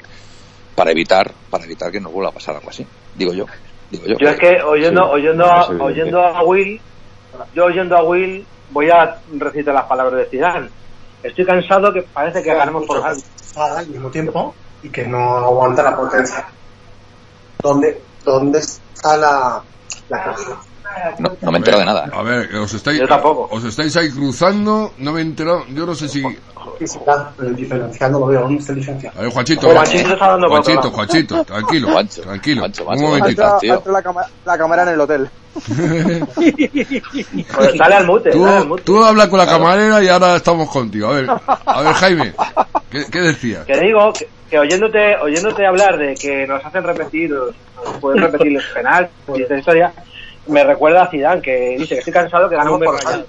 para evitar, para evitar que nos vuelva a pasar algo así. Digo yo. Digo yo. Yo es que oyendo, Sí, oyendo, a, oyendo a Will, yo oyendo a Will voy a recitar las palabras de Zidane. Estoy cansado que parece que ganamos por algo. al mismo tiempo y que no aguanta la potencia. ¿Dónde, dónde está la, la caja? No, no me entero de nada. A ver, os estáis, Yo tampoco. os estáis ahí cruzando, no me he enterado, yo no sé si... Física, el diferencial no lo veo, ¿dónde está el diferencial? A ver, Juanchito, Juanchito está dando Juanchito, tranquilo, Juancho, tranquilo, Juancho, un momentito. Tío. Entra la, cama- la cámara en el hotel. Pues dale al mute, dale al Tú, mute. tú hablas con la camarera y ahora estamos contigo. A ver, a ver Jaime, ¿qué, qué decías? Que digo que, que oyéndote, oyéndote hablar de que nos hacen repetir, nos pueden repetir los penales y esta historia, me recuerda a Zidane que dice que estoy cansado que ganamos por rayado.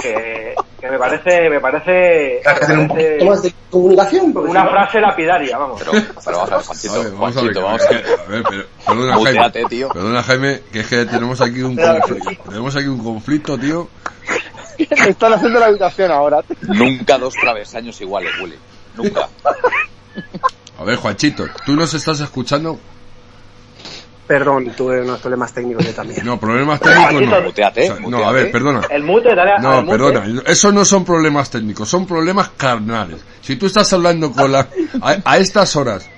Que, que me parece, me parece, me Tener un parece poquito más de comunicación. una frase lapidaria, vamos. Pero, pero vamos a ver, A Juanchito, ver, vamos a ver, Juanchito, vamos a ver. a ver, pero- perdona Jaime, Muteate, tío. perdona Jaime, que es que tenemos aquí un conflicto, tenemos aquí un conflicto, tío. Me están haciendo la habitación ahora. tío. Nunca dos travesaños iguales, Willy. Nunca. A ver, Juanchito, tú nos estás escuchando, Perdón, tuve unos problemas técnicos yo también. no, problemas técnicos no. Muteate, O sea, no, a ver, perdona. El mute, dale a- No, al mute. perdona, eso no son problemas técnicos, son problemas carnales. Si tú estás hablando con la... A, a estas horas,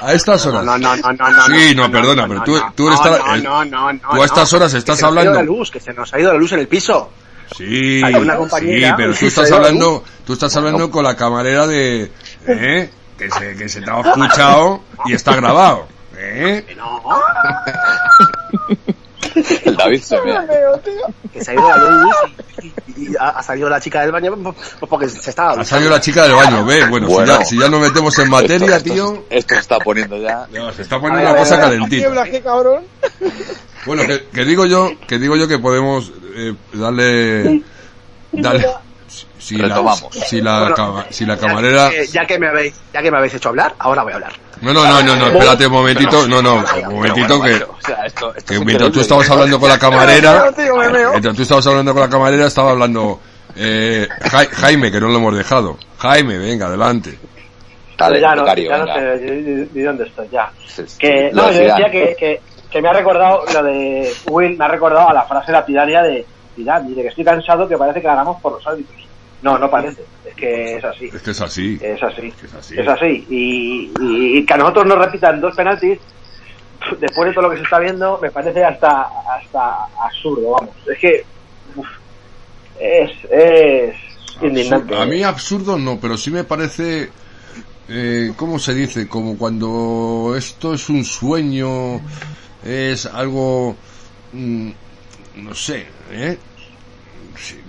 a estas horas... No, no, no, no, no. Sí, no, perdona, pero tú- tú no, el- no, no, no, tú a estas no. horas Que estás se nos ha ido hablando- la luz, que se nos ha ido la luz en el piso. Sí, Hay una sí, compañera pero que tú estás hablando, tú estás hablando con la camarera de... ¿Eh? Que se, que se te ha escuchado y está grabado. ¿Eh? No, El David se mea. que se ha ido la luz y, y- y ha ha salido la chica del baño pues porque se estaba Ha salido la chica del baño, ve. Bueno, Bueno. Si, ya, si ya nos metemos en materia, Esto- tío... Esto, se está poniendo ya. no, se está poniendo la cosa calentita. Cabrón. Bueno, que, que digo yo, que digo yo que podemos eh, darle, darle, si, la, si la, Bueno, cama- si la camarera, ya, que- ya que me habéis ya que me habéis hecho hablar ahora voy a hablar no, no, no, no, no, espérate un momentito, no, no, un momentito que, O sea, esto, esto que es mientras tú estabas hablando con la camarera, mientras tú estabas hablando con la camarera, estaba hablando, eh, Ja- Jaime, que no lo hemos dejado. Jaime, venga, adelante. Dale, ya no, becario, ya no sé ni dónde estoy, ya. Que, no, de yo decía que, que, que me ha recordado lo de Will, me ha recordado a la frase lapidaria de Zidane, dice que estoy cansado que parece que ganamos por los árbitros. No, no parece, es que es así, Es que es así. es así, Es así. es así. Y, y, y que a nosotros nos repitan dos penaltis, después de todo lo que se está viendo, me parece hasta, hasta absurdo, vamos. Es que uf, es, es indignante. A mí absurdo no, pero sí me parece, eh, ¿cómo se dice? Como cuando esto es un sueño, es algo, mm, no sé, ¿eh?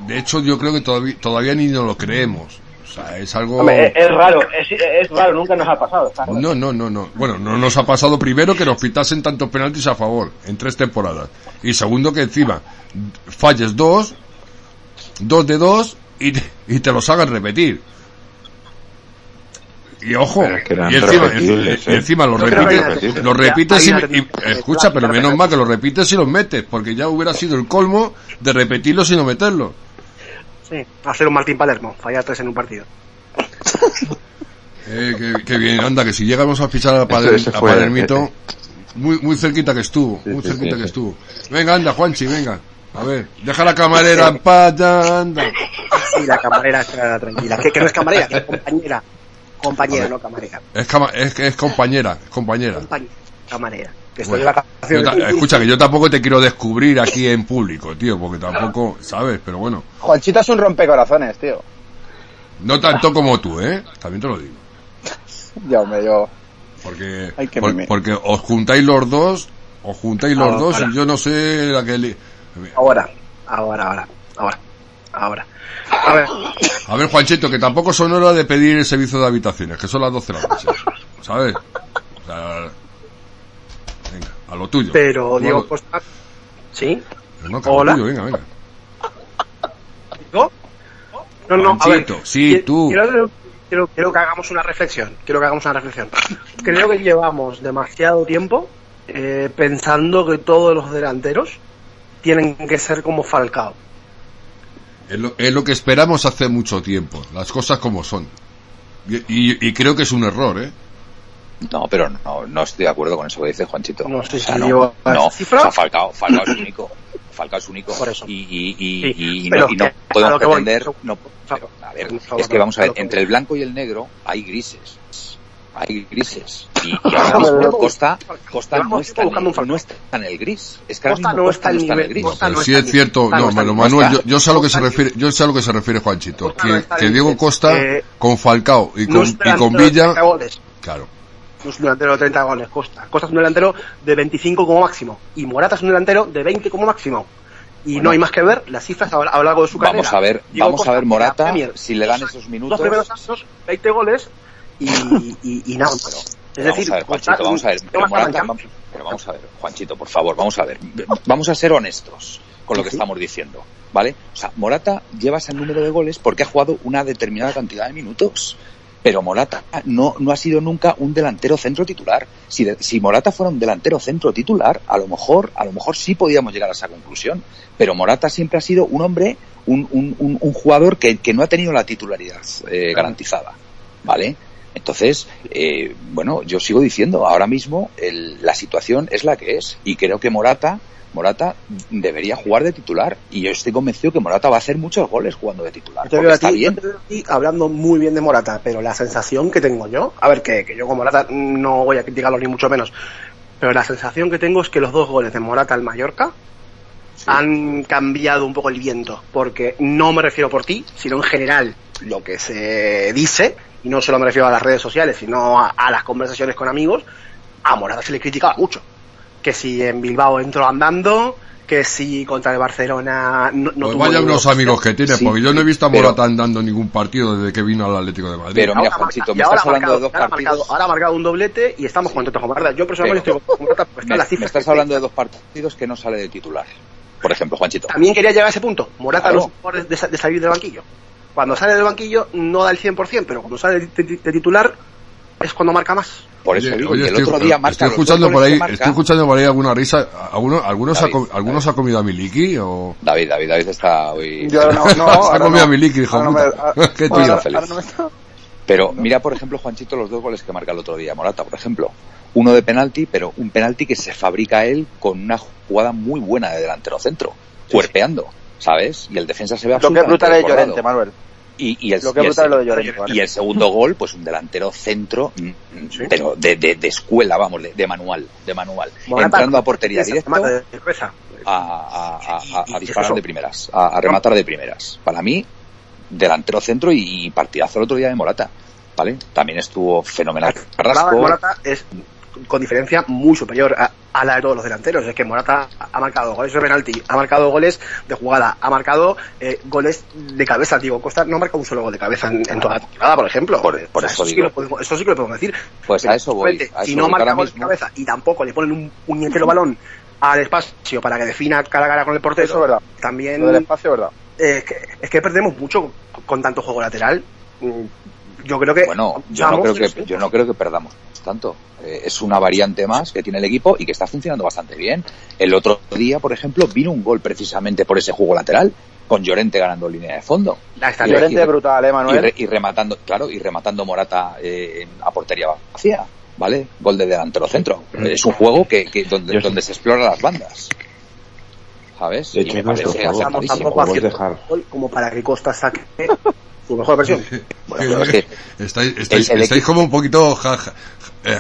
De hecho, yo creo que todavía, todavía ni nos lo creemos. O sea, es algo... Hombre, es, es raro, es, es raro, nunca nos ha pasado. No, no, no, no. Bueno, no nos ha pasado primero que nos pitasen tantos penaltis a favor en tres temporadas. Y segundo que encima falles dos, dos de dos y, y te los hagan repetir. Y ojo, es que y encima, y ¿eh? encima los repites, los repites y, y- escucha, pero menos mal que los repites y los metes, porque ya hubiera sido el colmo de repetirlos y no meterlos. sí hacer un Martín Palermo fallar tres en un partido Eh, qué, qué bien, anda, que si llegamos a fichar a, Pader- Ese- ese a fue- Palermito, muy, muy cerquita que estuvo, Sí, muy sí, cerquita sí, que sí. estuvo. Venga, anda, Juanchi, venga. A ver, deja la camarera en paz, ya, anda. y la camarera está tranquila que, que no es camarera que es compañera compañera no camarera Es, cama- es, que es compañera, es compañera. compañera camarera que estoy Bueno, ta- escucha, que yo tampoco te quiero descubrir aquí en público, tío, porque tampoco, ¿sabes? Pero bueno, Juanchito es un rompecorazones, tío. no tanto como tú, ¿eh? También te lo digo. Ya, hombre, yo. Porque, Ay, por- porque os juntáis los dos, os juntáis los Ahora. dos y yo no sé la que... Ahora, ahora, ahora, ahora, ahora. A ver, A ver, Juanchito, que tampoco son hora de pedir el servicio de habitaciones, que son las 12 de la noche. ¿Sabes? O sea, venga, a lo tuyo. pero No, Diego lo- Costa. ¿Sí? no, que a lo Hola. tuyo, venga, venga. ¿Yo? No, no, a ver. Juanchito, sí, tú. Quiero, quiero, quiero que hagamos una reflexión. Quiero que hagamos una reflexión. Creo que llevamos demasiado tiempo eh, pensando que todos los delanteros tienen que ser como Falcao. Es lo, es lo que esperamos hace mucho tiempo, las cosas como son. Y, y- y creo que es un error, ¿eh? No, pero no, no estoy de acuerdo con eso que dice Juanchito. No sé O sea, si no, la no, cifra. o sea, Falcao, Falcao es único. Falcao es único. Por eso. Y, y, y, Sí, y- no, y no que- podemos pretender. No, pero, a ver, es que vamos a ver, entre el blanco y el negro hay grises. Hay grises. Y, y ahora mismo Costa, Costa no está, en buscando un el, no está en el gris. Es que ahora Costa no está en el nivel, gris. Costa Pero no sí es cierto, no, Manuel, yo, sé a lo que se refiere, yo sé a lo que se refiere Juanchito, que, Diego Costa eh, con Falcao y con, y con Villa, 30 goles. claro. No es un delantero de 30 goles, Costa. Costa es un delantero de 25 como máximo. Y Morata es un delantero de 20 como máximo. Y Bueno. no hay más que ver las cifras a, a lo largo de su carrera. Vamos a ver, Diego vamos a Costa, ver en la Morata si le dan dos- esos Dos minutos. primeros años, 20 goles y, y, y nada. Pero, es Pero decir, vamos a ver, Juanchito, vamos a ver. Pero, Morata, pero vamos a ver, Juanchito, por favor, vamos a ver. Vamos a ser honestos con lo que estamos diciendo, ¿vale? O sea, Morata lleva ese número de goles porque ha jugado una determinada cantidad de minutos. Pero Morata no, no ha sido nunca un delantero centro titular. Si, de- si Morata fuera un delantero centro titular, a lo mejor, a lo mejor sí podíamos llegar a esa conclusión. Pero Morata siempre ha sido un hombre, un, un, un, un jugador que, que no ha tenido la titularidad eh, garantizada. ¿Vale? Entonces, eh, bueno, yo sigo diciendo, ahora mismo el- la situación es la que es. Y creo que Morata, Morata debería jugar de titular. Y yo estoy convencido que Morata va a hacer muchos goles jugando de titular. Yo te Porque veo a está ti, bien. yo te hablando muy bien de Morata, pero la sensación que tengo yo, a ver, que, que yo con Morata no voy a criticarlo ni mucho menos, pero la sensación que tengo es que los dos goles de Morata al Mallorca han cambiado un poco el viento, porque no me refiero por ti, sino en general lo que se dice, y no solo me refiero a las redes sociales, sino a, a las conversaciones con amigos, a Morata se le criticaba mucho. Que si en Bilbao entró andando, que si contra el Barcelona no, no Pues tuvo vaya unos amigos que tiene, Sí, porque yo no he visto a pero- Morata andando ningún partido desde que vino al Atlético de Madrid. Pero mira, marca- me estás ha hablando de dos marcado- ahora partidos. marcado- Ahora ha marcado un doblete y estamos contentos con Morata. Yo personalmente Pero- estoy con Morata porque están Me, las me cifras. estás hablando de dos partidos que no sale de titular. Por ejemplo, Juanchito. También quería llegar a ese punto. Morata Claro. no es de, de salir del banquillo. Cuando sale del banquillo no da el 100%, pero cuando sale de, titular es cuando marca más. Por eso Oye, digo, oye, el estoy, otro día marca estoy escuchando por ahí, marca. estoy escuchando por ahí alguna risa. ¿Alguno, algunos, ha, David, co- algunos ha comido a Miliki o David, David, David está hoy... Yo no, no, se ha comido no. a Miliki, hijo no puta? me- Qué ahora- tío. Ahora- ahora no me está- Pero mira, por ejemplo, Juanchito, los dos goles que marca el otro día Morata, por ejemplo. Uno de penalti, pero un penalti que se fabrica él con una jugada muy buena de delantero centro, cuerpeando, ¿sabes? Y el defensa se ve Lo que es brutal es. Llorente, Manuel. Y, y el, Lo que y es el brutal es lo de seg- Llorente. ¿vale? y el segundo gol, pues un delantero centro, mm, mm, pero de, de, de escuela, vamos, de, de manual, de manual. Entrando a portería cabeza. a, a- disparar de primeras, a, a rematar de primeras. Para mí, delantero centro y partidazo el otro día de Morata. ¿Vale? También estuvo fenomenal. Carrasco, Morata es con diferencia muy superior a, a la de todos los delanteros. Es que Morata ha marcado goles de penalti, ha marcado goles de jugada, ha marcado eh, goles de cabeza. Digo, Costa no ha marcado un solo gol de cabeza en, en toda la temporada, por ejemplo. Por- por O sea, eso sí lo podemos, eso sí que lo podemos decir. Pues a eso voy, a si eso no voy, marca goles de cabeza y tampoco le ponen un puñetero balón al espacio para que defina cara a cara con el portero, Eso verdad. también Lo del espacio, ¿verdad? eh, es, que, es que perdemos mucho con tanto juego lateral. Yo creo que Bueno, yo no, creo que, yo no creo que perdamos tanto. Eh, es una variante más que tiene el equipo y que está funcionando bastante bien. El otro día, por ejemplo, vino un gol precisamente por ese juego lateral, con Llorente ganando línea de fondo. Y- estadística- Llorente y- brutal, ¿eh, y, Manuel? re- y rematando, claro, y rematando Morata eh, en- a portería vacía, ¿vale? Gol de delantero centro. Es un juego que, que donde, Yo- donde se exploran las bandas. ¿Sabes? De Y hecho, me no, parece tampoco haciendo dejar. como para que Costa saque su mejor versión. Bueno, pero es que Estáis, estáis, El- el estáis equipo- como un poquito ja, ja- eh,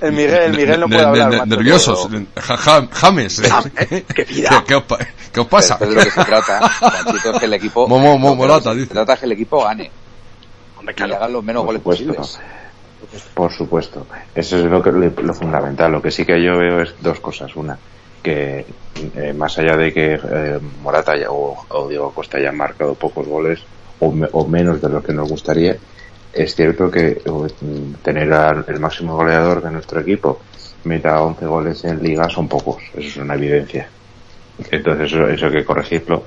El Miguel- el Miguel no puede hablar, ne- macho, nerviosos, ja- ja- james. Que pida. ¿Qué, os qué os pasa? Pero es de lo que se trata, es que el equipo... Mo- que Morata, se dice. trata es que el equipo gane Hombre, y hagan los menos Por goles supuesto. posibles. Por supuesto. Eso es lo, que, lo fundamental. Lo que sí que yo veo es dos cosas. Una, que eh, más allá de que eh, Morata ya, o, o, Diego Costa hayan marcado pocos goles o, me, o, menos de lo que nos gustaría, es cierto que tener al, el máximo goleador de nuestro equipo meta 11 goles en liga son pocos. Eso es una evidencia. Entonces eso, eso hay que corregirlo.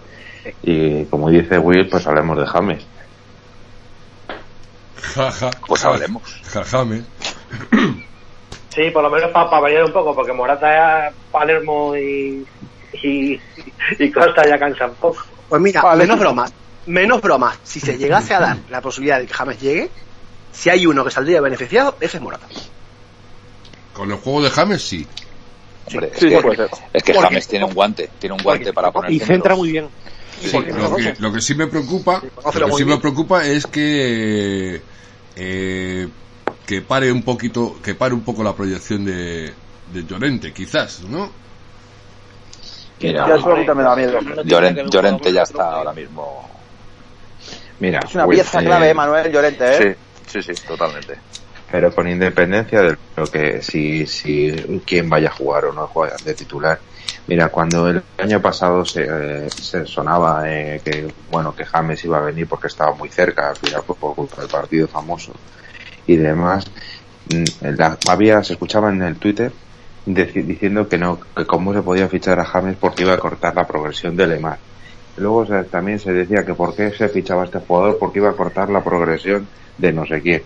Y como dice Will, pues hablemos de James. Ja, ja, pues hablemos. Ja, James. Sí, por lo menos para pa variar un poco, porque Morata ya Palermo y, y, y Costa ya cansan poco. Pues mira, vale. menos bromas, menos bromas. Si se llegase a dar la posibilidad de que James llegue, si hay uno que saldría beneficiado, ese es Morata. Con el juego de James, sí. Hombre, sí, es, que, es que James tiene un guante, tiene un guante para poner. Y centra muy bien. Sí, lo, que, lo que sí me preocupa, lo que sí me preocupa es que eh, que pare un poquito, que pare un poco la proyección de, de Llorente, quizás, ¿no? Mira, me da miedo. Llorente, Llorente ya está ahora mismo. Mira, es una pieza clave, Manuel Llorente, ¿eh? Sí, sí, sí, totalmente. Pero con independencia de lo que si, si quién vaya a jugar o no juega de titular. Mira, cuando el año pasado se, eh, se sonaba eh, que bueno que James iba a venir porque estaba muy cerca, al final fue por culpa del partido famoso y demás, la, había se escuchaba en el Twitter diciendo que no que cómo se podía fichar a James porque iba a cortar la progresión de Lemar. Luego o sea, también se decía que por qué se fichaba este jugador porque iba a cortar la progresión de no sé quién.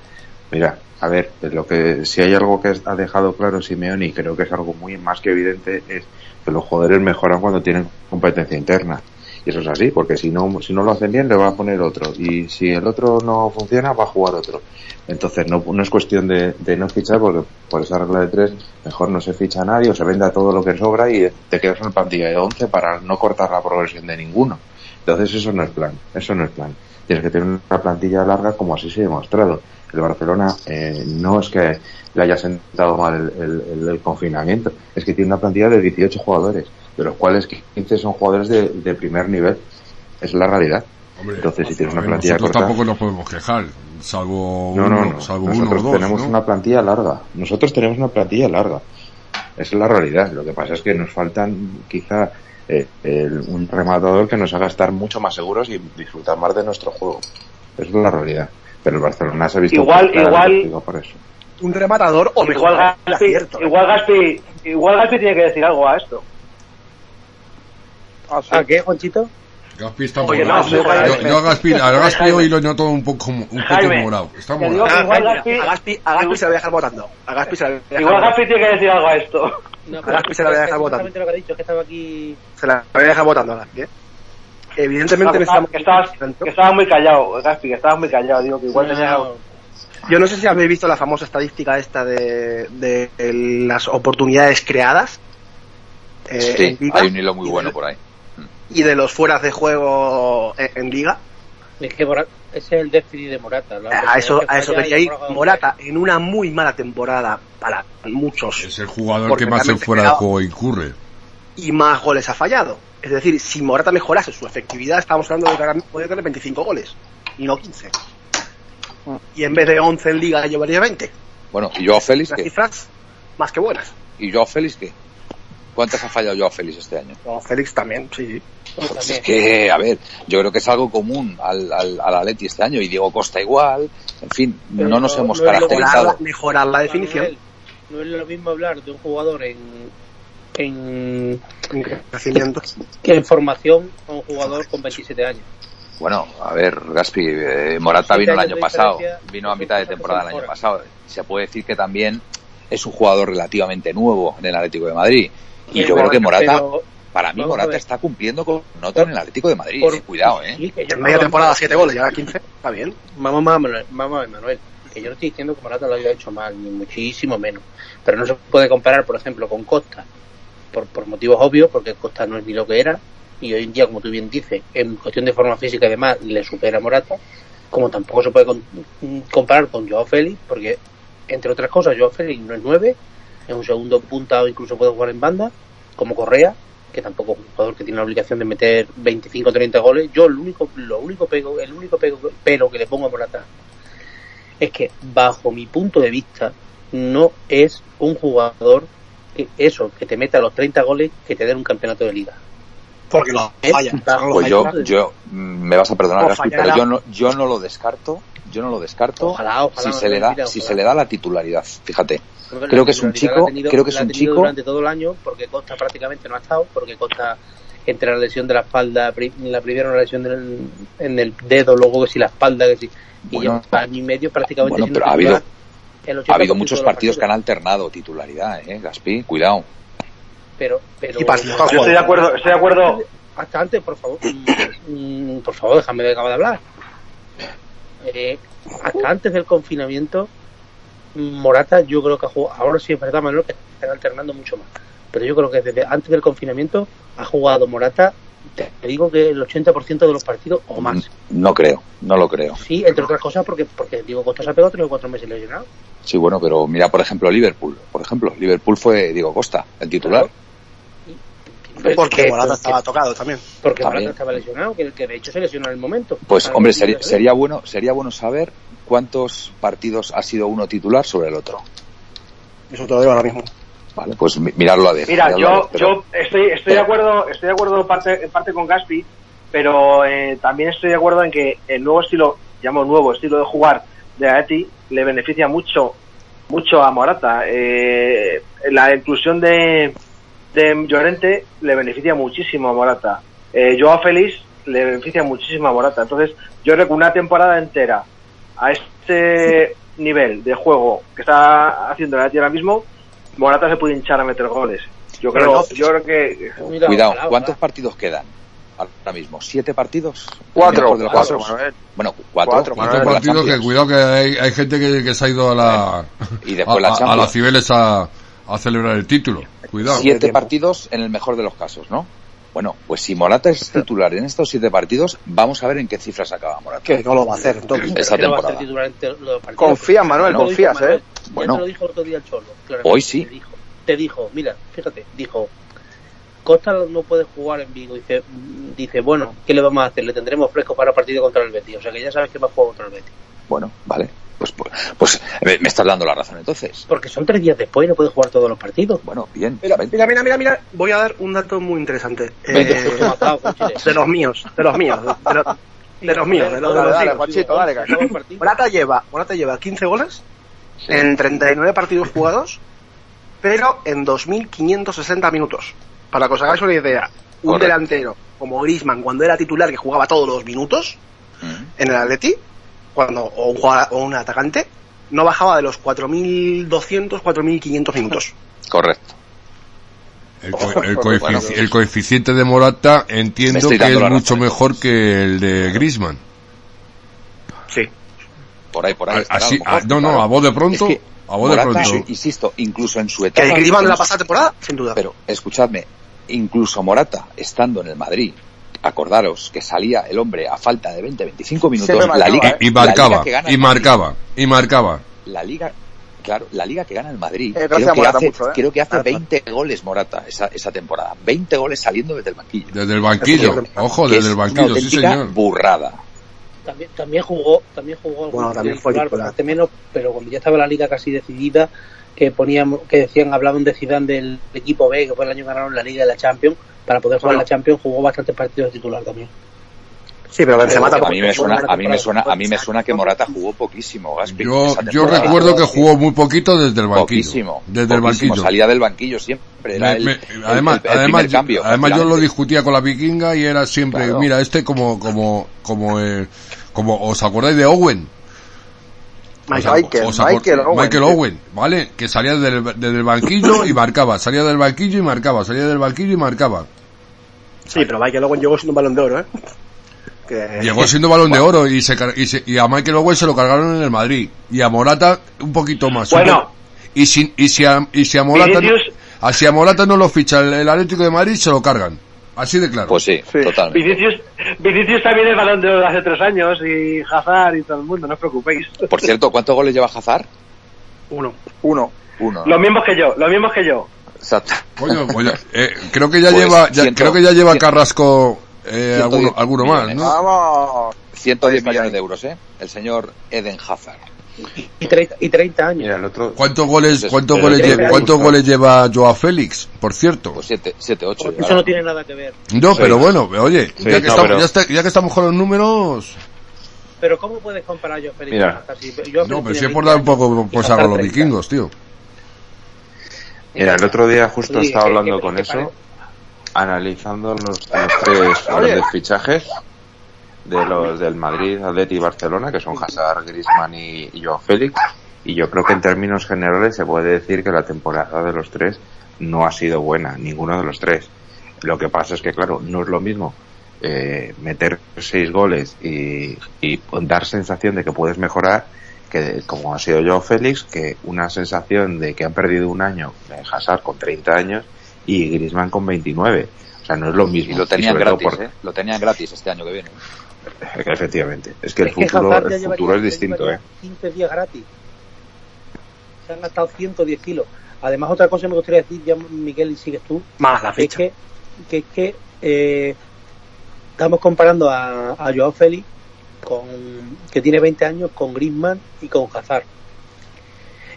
Mira, a ver, lo que si hay algo que ha dejado claro Simeone y creo que es algo muy más que evidente es que los jugadores mejoran cuando tienen competencia interna. Y eso es así, porque si no, si no lo hacen bien, le va a poner otro. Y si el otro no funciona, va a jugar otro. Entonces no, no es cuestión de, de, no fichar, porque por esa regla de tres, mejor no se ficha a nadie o se venda todo lo que sobra y te quedas en plantilla de 11 para no cortar la progresión de ninguno. Entonces eso no es plan, eso no es plan. Tienes que tener una plantilla larga como así se ha demostrado. El Barcelona eh, no es que le haya sentado mal el, el, el, confinamiento, es que tiene una plantilla de 18 jugadores, de los cuales 15 son jugadores de, de primer nivel. Es la realidad. Hombre, Entonces, si tienes una plantilla nosotros corta, tampoco nos podemos quejar, salvo no, uno, no, no. salvo nosotros uno o dos, tenemos ¿no? una plantilla larga. Nosotros tenemos una plantilla larga. Esa es la realidad. Lo que pasa es que nos faltan quizá eh, el, un rematador que nos haga estar mucho más seguros y disfrutar más de nuestro juego. Esa es la realidad. Pero el Barcelona se ha visto igual, igual, digo, por eso. Un rematador o mejor igual Gaspi, igual Gaspi, igual Gaspi tiene que decir algo a esto. Ah, sí. ¿A qué, Juanchito? Gaspi está Oye, morado. no, yo, yo a Gaspi, a Gaspi hoy lo noto un poco, un poco Jaime, morado. Está te digo morado. que igual Ah, Gaspi, a Gaspi, a Gaspi se la voy a dejar votando. A Gaspi se la voy a dejar igual votando. Gaspi tiene que decir algo a esto. No, A Gaspi se la voy a dejar exactamente lo que ha dicho, que estaba aquí... Se la voy a dejar votando a Gaspi, ¿eh? Evidentemente necesitamos... que, estabas, que estabas muy callado, Gaspi, que estabas muy callado. Digo que igual No, tenía algo. Yo no sé si habéis visto la famosa estadística esta de, de las oportunidades creadas. eh, Sí, hay un hilo muy bueno de- por ahí. Y de los fueras de juego en, en Liga. Es que Morata, ese es el déficit de Morata. A eso, a eso quería ir. Morata- en una muy mala temporada para muchos, Es el jugador que más en fuera de juego incurre. y más goles ha fallado. Es decir, si Morata mejorase su efectividad, estamos hablando de que ahora tener 25 goles, y no 15. Y en vez de 11 en Liga llevaría 20. Bueno, ¿y Joao Félix Las qué? cifras más que buenas. ¿Y Joao Félix qué? ¿Cuántas ha fallado Joao Félix este año? No, Félix también, sí. Pues es que, a ver, yo creo que es algo común al, al, al Atleti este año y Diego Costa igual. En fin, Pero no nos no- hemos no Mejorar, caracterizado. la- mejorar la definición. Manuel, no es lo mismo hablar de un jugador en, en en crecimiento. que en formación a un jugador con 27 años. Bueno, a ver, Gaspi, eh, Morata vino el año pasado, vino a mitad de temporada el año pasado. Se puede decir que también es un jugador relativamente nuevo en el Atlético de Madrid. Y yo creo que Morata, pero- para mí vamos Morata está cumpliendo con nota en el Atlético de Madrid. por- eh, cuidado, eh. sí, En no- media temporada 7 goles, ya 15. Está bien. Vamos Manuel, vamos a ver, Manuel, que yo no estoy diciendo que Morata lo haya hecho mal, ni muchísimo menos. Pero no se puede comparar, por ejemplo, con Costa, por, por motivos obvios, porque Costa no es ni lo que era, y hoy en día, como tú bien dices, en cuestión de forma física y demás, le supera a Morata, como tampoco se puede con- comparar con Joao Félix, porque, entre otras cosas, Joao Félix no es 9, es un segundo punta o incluso puede jugar en banda, como Correa, que tampoco es un jugador que tiene la obligación de meter 25 o 30 goles. Yo, el único, lo único pego, el único pego, pero que le pongo a Morata es que bajo mi punto de vista no es un jugador que eso, que te meta los 30 goles que te den un campeonato de liga. Porque lo falla. Bajo Pues yo, yo, me vas a perdonar, Gaspi, pero yo no, yo no lo descarto, yo no lo descarto Ojalá, ojalá, si no se le da, si se le da la titularidad, fíjate. Creo Creo que es un chico, tenido- creo que es un chico- durante todo el año porque Costa prácticamente no ha estado, porque Costa entre la lesión de la espalda, la primera una lesión del- en el dedo, luego que si la espalda, que si y Bueno, lleva año y medio prácticamente bueno, pero ha habido- Ha 80% habido muchos partidos que han alternado titularidad, eh, Gaspi, cuidado. pero pero Y Yo estoy de acuerdo, estoy de acuerdo. hasta antes por favor. Mm, por favor déjame de acabar de hablar Eh, hasta antes del confinamiento mm, Morata yo creo que ha jugado ahora sí es verdad Manuel que están alternando mucho más pero yo creo que desde antes del confinamiento ha jugado Morata te digo que el 80% de los partidos o más No creo, no lo creo. sí entre otras cosas porque porque digo Costa se ha pegado tres o cuatro meses lesionado Sí, bueno, pero mira, por ejemplo, Liverpool. Por ejemplo, Liverpool fue Diego Costa, el titular. Porque Que- Morata estaba tocado también. porque También. Morata estaba lesionado que, que de hecho se lesionó en el momento Pues, Algo hombre, sería, sería bueno, sería bueno saber cuántos partidos ha sido uno titular sobre el otro. Eso te lo digo ahora mismo. Vale, pues mi- mirarlo a ver. Mira, a yo, ver, pero- yo estoy, estoy de acuerdo, estoy de acuerdo parte, en parte con Gaspi, pero eh, también estoy de acuerdo en que el nuevo estilo, llamo nuevo estilo de jugar de Aeti le beneficia mucho, mucho a Morata. Eh, la inclusión de, de Llorente le beneficia muchísimo a Morata. Eh, Joao Félix le beneficia muchísimo a Morata. Entonces, yo creo que una temporada entera a este nivel de juego que está haciendo el Atleti ahora mismo, Morata se puede hinchar a meter goles. Yo Pero creo, no- yo creo que Mira, Cuidado, ¿cuántos partidos quedan ahora mismo? ¿Siete partidos? Cuatro, Mejor de los cuatro. Manuel. Bueno, cuatro. Cuatro, la partidos que Champions. cuidado que hay, hay gente que, que se ha ido a la Y después a, la a- a Champions. las Cibeles a, a celebrar el título. Cuidado. Siete partidos en el mejor de los casos, ¿no? Bueno, pues si Morata es titular en estos siete partidos, vamos a ver en qué cifras acaba Morata. Que no lo va a hacer. Entonces, Esa que no va a ser temporada. en partidos. Confía, Manuel, confías, ¿eh? ya Bueno. te lo dijo otro día el Cholo. Hoy sí. Te dijo, te dijo, mira, fíjate, dijo, Costa no puede jugar en Vigo. Dice, mm, dice, bueno, ¿qué le vamos a hacer? Le tendremos fresco para el partido contra el Betis. O sea que ya sabes que va a jugar contra el Betis. Bueno, vale. Pues, pues, pues, me me estás dando la razón entonces. Porque son tres días después y no puede jugar todos los partidos. Bueno, bien. mira, mira, mira, mira, mira, voy a dar un dato muy interesante. Eh, de los míos, de los míos, de, los- de los míos, de los, de Dale, los dale. Juanchito. Morata lleva, Morata lleva 15 goles en 39 partidos jugados, pero en 2.560 minutos. Para que os hagáis una idea, un Correcto. delantero como Griezmann, cuando era titular, que jugaba todos los minutos Mm. en el Atleti, cuando, o, un jugador- o un atacante, no bajaba de los 4.200, 4.500 minutos. Correcto. El, co- el Bueno. el coeficiente de Morata entiendo que es mucho mejor que el de Griezmann. Sí. Por ahí, por ahí. Así, a ah, no, no, a voz de pronto, Es que a voz de pronto. insisto, incluso en su ¿Que etapa... Griezmann de la pasada temporada? Sin duda. Pero, escuchadme, incluso Morata, estando en el Madrid, acordaros que salía el hombre a falta de 20-25 minutos, la marcaba, liga, ¿eh? Y la liga marcaba, que gana y Madrid, marcaba, y marcaba. la liga, claro, la liga que gana el Madrid, Eh, creo, que hace, mucho, ¿eh? creo que hace Claro. 20 goles Morata esa, esa temporada, 20 goles saliendo desde el banquillo. Desde el banquillo, ojo, desde es el banquillo, sí señor. burrada. También, también jugó, también jugó algún Bueno, también fue titular, bastante menos, pero cuando ya estaba la liga casi decidida, que ponían, que decían, hablaban de Zidane del equipo B, que fue el año que ganaron la liga y la Champions, para poder jugar Bueno. la Champions jugó bastantes partidos de titular también. Sí, pero Benzema a mí me suena, a mí me suena, a mí me suena que Morata jugó poquísimo, Gaspi. Yo, yo recuerdo que jugó muy poquito desde el banquillo. Poquísimo. Desde el banquillo. Salía del banquillo siempre. Era Me- el, me- el- además, el- el además, cambio. además yo lo discutía con la vikinga y era siempre, Claro. mira, este como, como, como, eh, como, ¿os acordáis de Owen? ¿Os aco- Michael, Michael Owen. Michael Owen, ¿vale? Que salía desde el, desde el banquillo y marcaba, salía del banquillo y marcaba, salía del banquillo y marcaba. Sí, pero Michael Owen llegó siendo un balón de oro, ¿eh? Que... Llegó siendo balón de oro y, se, y, se- y a Michael Owen se lo cargaron en el Madrid. Y a Morata un poquito más. Bueno. Y si, y si a, y si a Morata, no, Vinicius- a si a Morata no lo ficha el, el Atlético de Madrid, se lo cargan. Así de claro. Pues sí, Sí. totalmente. Vinicius, Vinicius también es balón de oro de hace tres años y Hazard y todo el mundo, no os preocupéis. Por cierto, ¿cuántos goles lleva Hazard? Uno. Uno. Uno. Los mismos que yo, los mismos que yo. Exacto. Coño, pues ya- eh, creo que ya Pues lleva, ya- ciento- creo que ya lleva Carrasco eh, 110 alguno, alguno más, millones. ¿no? Vamos. 110 Ahí está, millones de euros, ¿eh? El señor Eden Hazard. Y 30, y 30 años. Mira, el otro, ¿Cuántos goles, Pues cuántos goles, de lle- 30 cuántos goles lleva Joao Félix, por cierto? Pues 7, 7, 8. Eso no tiene nada que ver. No, pero bueno, oye, Sí, ya, que no, estamos, pero- ya, está- ya que estamos con los números, Pero ¿cómo puedes comparar a Joao Félix Mira. Si no, pero si es por 20 dar un poco pues a los 30. vikingos, tío. mira, el otro día justo estaba hablando que- con que eso, analizando los, los tres grandes fichajes de los del Madrid, Atleti y Barcelona, que son Hazard, Griezmann y, y Joao Félix. Y yo creo que en términos generales se puede decir que la temporada de los tres no ha sido buena, ninguno de los tres. Lo que pasa es que, claro, no es lo mismo eh, meter seis goles y, y dar sensación de que puedes mejorar que como ha sido Joao Félix, que una sensación de que han perdido un año de Hazard con 30 años y Griezmann con 29. O sea, no es lo mismo. Y lo tenían gratis, por- ¿eh? Lo tenían gratis este año que viene. Efectivamente. Es que el Es futuro, el llevaría- futuro es distinto, ¿eh? 15 días gratis. Se han gastado 110 kilos. Además, otra cosa que me gustaría decir, ya Miguel, y sigues tú, Más la fecha. que, que es que eh, estamos comparando a, a Joao Félix, con, que tiene 20 años, con Griezmann y con Hazard.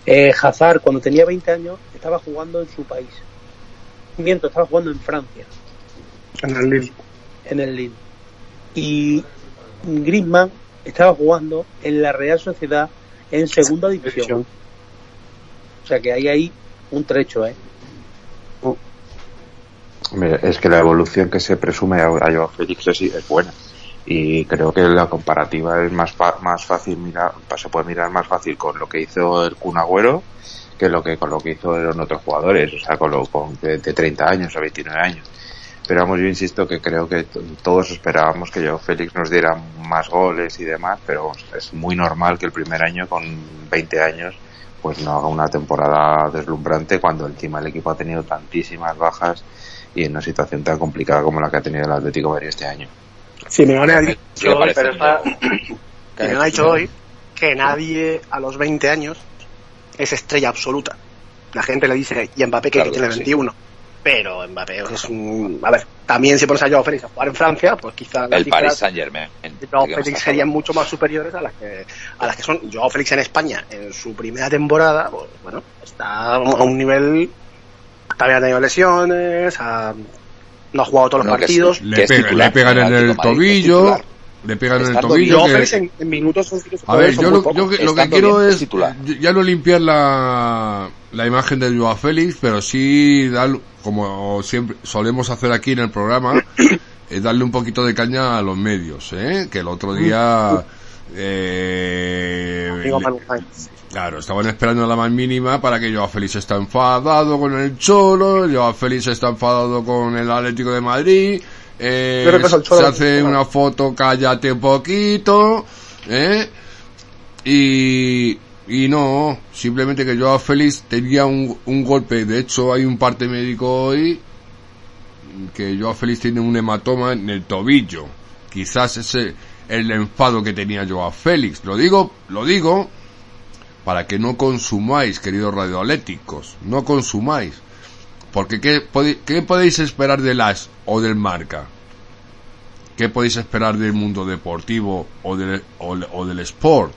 Eh, Hazard, cuando tenía 20 años, estaba jugando en su país. Miento, estaba jugando en Francia, En el Lille. en el Lille. Y Griezmann estaba jugando en la Real Sociedad en segunda división. O sea que hay ahí un trecho, ¿eh? Mira, Es que la evolución que se presume a a Joao Félix es, es buena. Y creo que la comparativa es más, fa- más fácil mirar, se puede mirar más fácil con lo que hizo el Kun Agüero que lo que con lo que hicieron otros jugadores, o sea, con lo con de, de 30 años o 29 años. Pero vamos, yo insisto que creo que todos esperábamos que Joao Félix nos diera más goles y demás, pero vamos, es muy normal que el primer año con 20 años pues no haga una temporada deslumbrante cuando encima el equipo ha tenido tantísimas bajas y en una situación tan complicada como la que ha tenido el Atlético Madrid este año. Simeone ha ¿Qué dicho hoy, pero está- Simeone ha dicho hoy que nadie a los 20 años es estrella absoluta. La gente le dice, y Mbappé que Claro, tiene sí. 21. Pero Mbappé es un... A ver, también si pones a Joao Félix a jugar en Francia, pues quizá las El Paris Saint Germain. Joao Félix serían mucho más superiores a las que a las que son Joao Félix en España en su primera temporada pues bueno está a un nivel también ha tenido lesiones ha- no ha jugado todos los No, que partidos. Le, pega- titular, le pegan en el tobillo, titular. le pegan en el tobillo. Que- Félix en, en minutos son, son A ver, yo lo, yo que- lo que quiero bien, es es titular. ya no limpiar la, la imagen de Joao Félix, pero sí dar, como siempre solemos hacer aquí en el programa, es darle un poquito de caña a los medios, ¿eh? Que el otro día, eh, le- Manu Sáenz. Claro, estaban esperando la más mínima para que Joao Félix está enfadado con el Cholo, Joao Félix está enfadado con el Atlético de Madrid, eh, se hace una foto, cállate un poquito, ¿eh? Y, y no, simplemente que Joao Félix tenía un, un golpe, de hecho hay un parte médico hoy que Joao Félix tiene un hematoma en el tobillo, quizás ese el enfado que tenía Joao Félix, lo digo, lo digo para que no consumáis, queridos radioatléticos, no consumáis. Porque ¿qué, qué podéis esperar del AS o del Marca? ¿Qué podéis esperar del mundo deportivo o del, o del sport?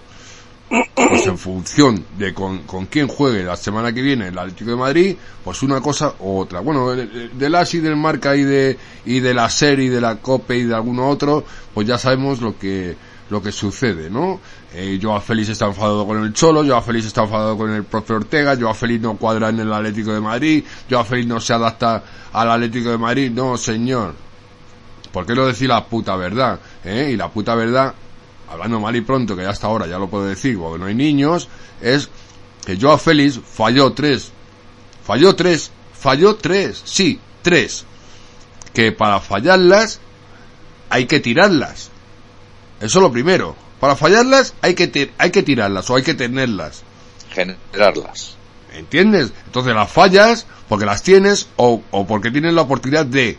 Pues en función de con, con quién juegue la semana que viene el Atlético de Madrid, pues una cosa u otra. Bueno, de- de- del AS y del Marca y de, y de la serie de la COPE y de alguno otro, pues ya sabemos lo que, lo que sucede, ¿no? Eh, Joao Félix está enfadado con el Cholo, Joao Félix está enfadado con el profe Ortega, Joao Félix no cuadra en el Atlético de Madrid, Joao Félix no se adapta al Atlético de Madrid, no señor. ¿Por qué no decir la puta verdad? ¿Eh? Y la puta verdad, hablando mal y pronto, que ya hasta ahora ya lo puedo decir porque no hay niños, es que Joao Félix falló tres. Falló tres. Falló tres. Sí, tres. Que para fallarlas hay que tirarlas. Eso es lo primero. Para fallarlas hay que, hay que tirarlas o hay que tenerlas. Generarlas. ¿Entiendes? Entonces las fallas porque las tienes o, o porque tienes la oportunidad de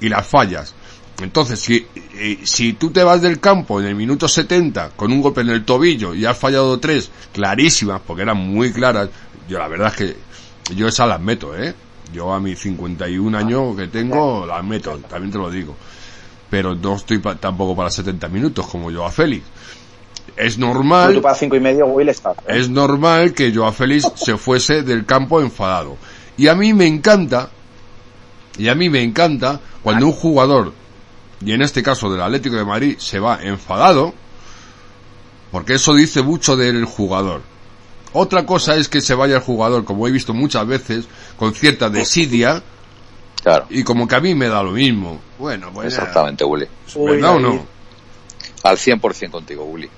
y las fallas. Entonces, si, eh, si tú te vas del campo en el minuto 70 con un golpe en el tobillo y has fallado tres clarísimas, porque eran muy claras, yo la verdad es que yo esas las meto, ¿eh? Yo a mis 51 años que tengo las meto, también te lo digo. Pero no estoy pa- tampoco para 70 minutos como yo a Félix. es Tú normal, para cinco y medio, Will está. ¿eh? es normal que Joao Félix se fuese del campo enfadado. Y a mí me encanta, y a mí me encanta cuando un jugador, y en este caso del Atlético de Madrid, se va enfadado, porque eso dice mucho del jugador. Otra cosa es que se vaya el jugador, como he visto muchas veces, con cierta desidia, Claro, y como que a mí me da lo mismo. Bueno, pues exactamente, Willy. ¿verdad o no? Al 100% contigo, Willy.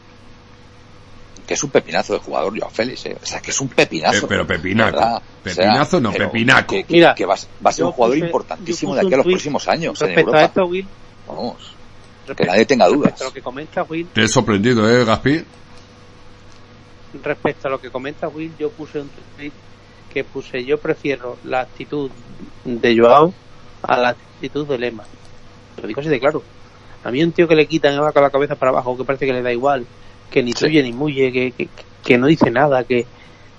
Que es un pepinazo de jugador, Joao Félix, ¿eh? O sea, que es un pepinazo. Eh, pero pepinaco. ¿verdad? Pepinazo no, pepinaco. Que, que- Mira, que va, va a ser un jugador puse- importantísimo de aquí a los próximos años en Respecto a Europa. esto, Will, Vamos. Que nadie tenga dudas. respecto a lo que comenta Will, Te he sorprendido, ¿eh, Gaspi? respecto a lo que comenta Will, yo puse un tweet que puse, yo prefiero la actitud de Joao a la actitud de Lema. Lo digo así de claro. A mí un tío que le quitan con la cabeza para abajo, que parece que le da igual, que ni Sí. tuye ni muye, que, que, que no dice nada, que,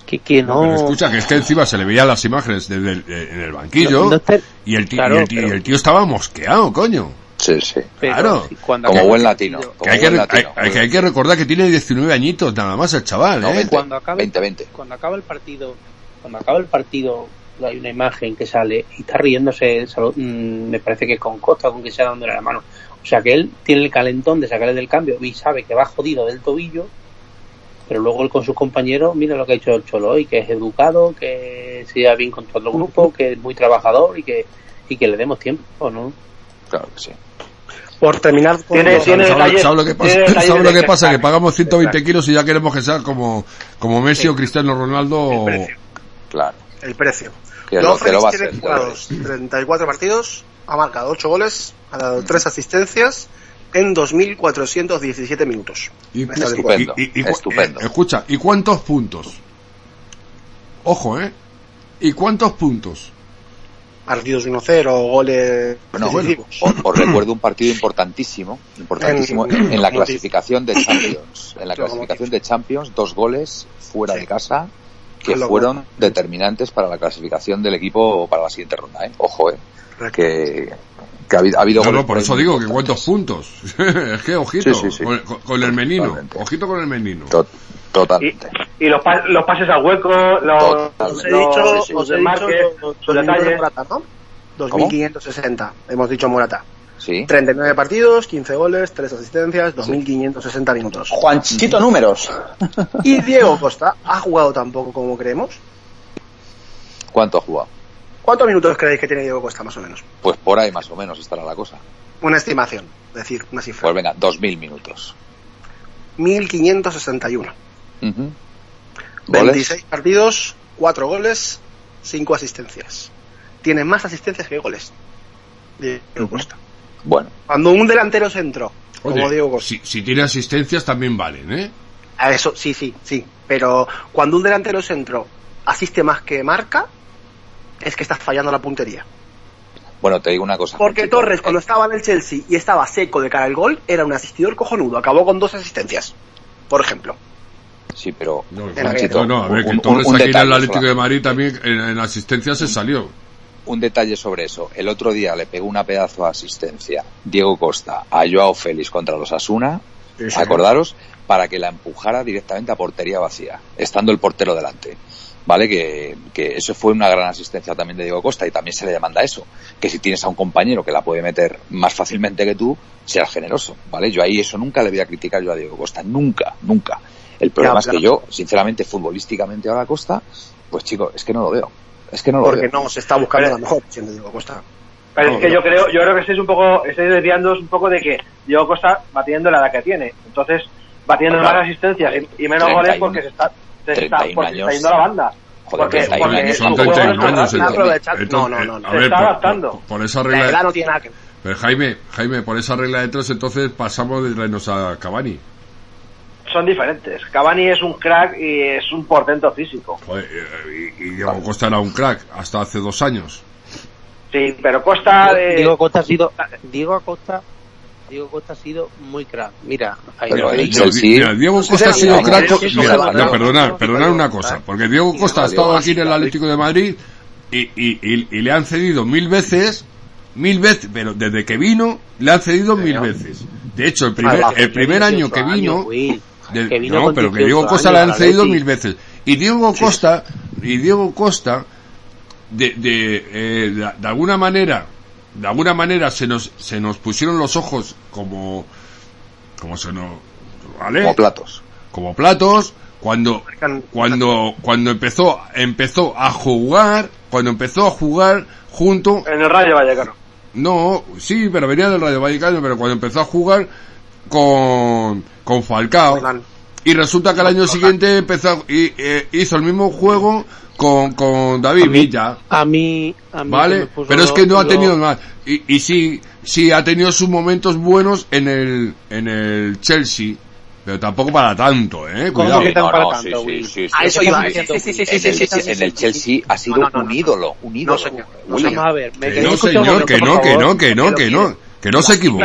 que, que no... Escucha, que es que encima se le veían las imágenes desde el- en el banquillo no- no esté- y, el tío, Claro, y, el tío, pero- y el tío estaba mosqueado, coño. Sí, sí. pero claro. cuando Como buen latino. partido- Que Como hay, que, buen hay, latino. hay que, hay que recordar que tiene 19 añitos nada más el chaval, No, ¿eh? 20. cuando acabe 20-20. cuando acaba el partido cuando acaba el partido hay una imagen que sale y está riéndose mm, me parece que con Costa con que sea dándole la mano o sea que él tiene el calentón de sacarle del cambio y sabe que va jodido del tobillo pero luego él con sus compañeros mira lo que ha hecho el Cholo hoy que es educado que se lleva bien con todo el grupo que es muy trabajador y que y que le demos tiempo no Claro que sí. Por terminar con Tiene- los- tiene- ¿Sabes, lo que pasa? tiene detalles ¿Sabes lo de que pasa? Que crack. pagamos 120 De kilos y ya queremos que sea como, como Messi o Cristiano Ronaldo. El precio. Claro. El precio. Que Joao lo, que lo va a Félix hacer. tiene jugados 34 partidos, ha marcado 8 goles, ha dado 3 asistencias en 2.417 minutos. Y, Estupendo, y- y- y- estupendo. eh, escucha, ¿y cuántos puntos? Ojo, ¿eh? ¿Y cuántos puntos? Partidos 1-0, goles Bueno, decisivos. Os, os recuerdo un partido importantísimo, importantísimo en, en la clasificación de Champions. En la clasificación de Champions, dos goles fuera Sí. de casa que fueron determinantes para la clasificación del equipo para la siguiente ronda. ¿eh? Ojo, ¿eh? que, que ha habido, ha habido No, no, por eso digo que cuántos puntos. es que ojito, Sí, sí, sí. Con, con- el menino. Totalmente. Ojito con el menino. To- Y, totalmente. y los, pa- los pases al hueco, los. Os he dicho, los, os he dicho los de detalles. Morata, ¿no? 2.560, hemos dicho Morata. Sí. 39 partidos, 15 goles, 3 asistencias, 2.560 minutos. Juanchito números. Y Diego Costa ha jugado tampoco como creemos. ¿Cuánto ha jugado? ¿Cuántos minutos creéis que tiene Diego Costa más o menos? Pues por ahí más o menos estará la cosa. Una estimación, es decir, una cifra. Pues venga, 2.000 minutos. 1.561. Ujú. ¿Goles? 26 partidos, 4 goles, 5 asistencias. Tiene más asistencias que goles. Diego. Costa. Bueno, Cuando un delantero centro, como Oye, Diego Costa, si, si tiene asistencias también valen, ¿eh? a eso sí, sí, sí. Pero cuando un delantero centro asiste más que marca, es que estás fallando la puntería. bueno, te digo una cosa. Porque. Torres, cuando Eh, estaba en el Chelsea y estaba seco de cara al gol, era un asistidor cojonudo. Acabó con dos asistencias, por ejemplo. Sí, pero No, no, a ver, que un- Torres un aquí en el Atlético de Madrid también en, en asistencia se salió. un detalle sobre eso. El otro día le pegó una pedazo de asistencia Diego Costa a Joao Félix contra los Asuna, acordaros, para que la empujara directamente a portería vacía, estando el portero delante. ¿Vale? Que, que eso fue una gran asistencia también de Diego Costa y también se le demanda eso. Que si tienes a un compañero que la puede meter más fácilmente que tú, seas generoso. ¿Vale? Yo ahí eso nunca le voy a criticar yo a Diego Costa. Nunca, nunca. El problema es que claro. yo, sinceramente, futbolísticamente ahora Costa, pues chico, es que no lo veo. Es que no lo Porque veo. no se está buscando Pero- la mejor opción de Diego Costa. Pero No, es que no. yo creo, yo creo que estáis un poco, estáis desviándoos un poco de que Diego Costa va teniendo la edad que tiene. Entonces, va teniendo Claro. más asistencias y, y menos 31, goles porque se está, se está, 31 porque se está años. yendo a la banda. Joder, porque, 31 porque años, su Son juego 31 no años. está no, entonces- no, no, no, no. a Se ver, está por- adaptando. por- por esa La regla. edad no tiene nada que ver. Pero Jaime, Jaime, por esa regla de tres entonces pasamos de traernos a Cavani. son diferentes. Cavani es un crack y es un portento físico. Joder, eh, y, y Diego Costa era un crack hasta hace dos años. Sí, pero Costa eh, Diego Costa ha sido Diego Acosta Diego Costa ha sido muy crack mira ahí Pero lo Mira, Diego Costa ha sido crack. Mira, no, perdonar sí, una cosa, porque Diego Costa ha estado aquí en el Atlético de Madrid y, y, y, y le han cedido mil veces, mil veces, pero desde que vino le han cedido mil veces. De hecho, el primer, el primer año que 18 vino, años, Will. Del- que vino no, pero que 18 Diego Costa años le han cedido mil veces. Y Diego Costa, y Diego Costa, de, de, eh, de, de alguna manera, de alguna manera se nos, se nos pusieron los ojos como, como se nos, ¿vale? Como platos. como platos cuando cuando cuando empezó empezó a jugar cuando empezó a jugar junto En el Rayo Vallecano. no sí pero venía del Rayo Vallecano pero cuando empezó a jugar con con Falcao y resulta que al año siguiente empezó y eh, hizo el mismo juego con con David Villa A mí, a mí se me Vale, pero es que no ha lo- tenido más. Y, y sí, sí ha tenido sus momentos buenos en el, en el Chelsea, pero tampoco para tanto, eh, ¿Cómo cuidado. que tan no, para no, tanto, sí, sí, sí, sí. A eso iba. sí, Sí, sí, sí, sí, En sí, el sí, Chelsea- sí, en el Chelsea ha sido No, no, no, un no. ídolo, un ídolo. No, señor. No, William. Vamos a ver, me Que no, señor, que no, que no, que no, que no, que no se equivoque.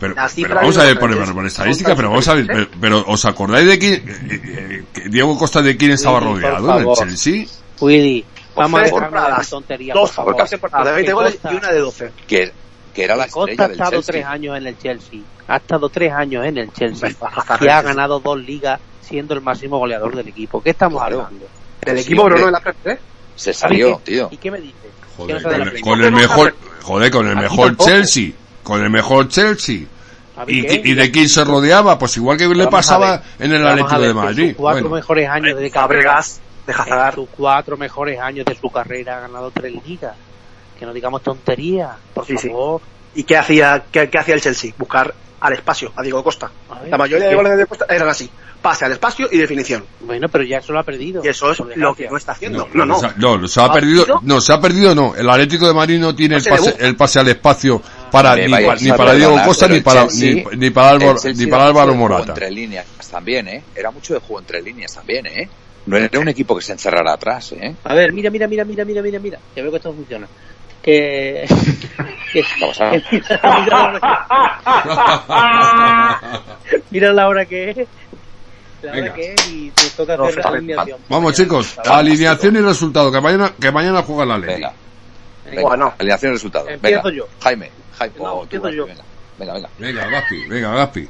Pero vamos de a ver, por, por, por estadística, pero vamos a ver, pero, pero ¿os acordáis de quién, eh, eh, que Diego Costa de quién estaba rodeado en el. Chelsea? Willy, vamos a dejarnos de Dos por favor. de 20 Que goles y una de 12. Que, que era la que Costa ha del estado tres años en el Chelsea. Ha estado tres años en el Chelsea. Y ha ganado dos ligas siendo el máximo goleador del equipo. ¿Qué estamos Claro. hablando? El Sí, equipo, pero no en la Premier. Se salió, ¿Y qué- tío. ¿Y qué me dices? ¿Qué Joder, con, el mejor, joder, con el Aquí mejor tampoco. Chelsea, con el mejor Chelsea. ¿Y, de quién se rodeaba? Pues igual que le pasaba ver. en el Atlético de Madrid. sus cuatro Bueno, mejores años de carrera, Fabregas, de en Hazard. sus cuatro mejores años de su carrera ha ganado tres ligas. Que no digamos tonterías, por Sí, sí. favor. ¿Y qué hacía, qué, qué hacía el Chelsea? Buscar al espacio, a Diego Costa. La mayoría de goles de Costa eran así. Pase al espacio y definición. Bueno, pero ya eso lo ha perdido. Y eso es lo que no está haciendo. no, No, no. se ha- no, se ha ¿Ha perdido, perdido? no, se ha perdido no. El Atlético de Madrid no tiene No el pase, el pase al espacio para, ni, pa- ni para Diego perdonar, Costa ni para, Chelsea- ni, ni para Álvaro, ni para Álvaro Morata. entre líneas también, ¿eh? Era mucho de juego entre líneas también, ¿eh? No era un equipo que se encerrara atrás, ¿eh? A ver, mira, mira, mira, mira, mira, mira, mira. Que veo que esto funciona. Que. que Vamos a- mira, la hora que, mira la hora que es. La hora Venga. que es y te toca No, hacer la vale, alineación. Vamos chicos, alineación y resultado, que mañana, que mañana juega la Atlético. Venga, Venga. Bueno. alineación y resultado. Empiezo Venga, yo. Jaime, Jaime, No, oh, empiezo yo. Venga, venga, venga. Venga, Gaspi, venga, Gaspi.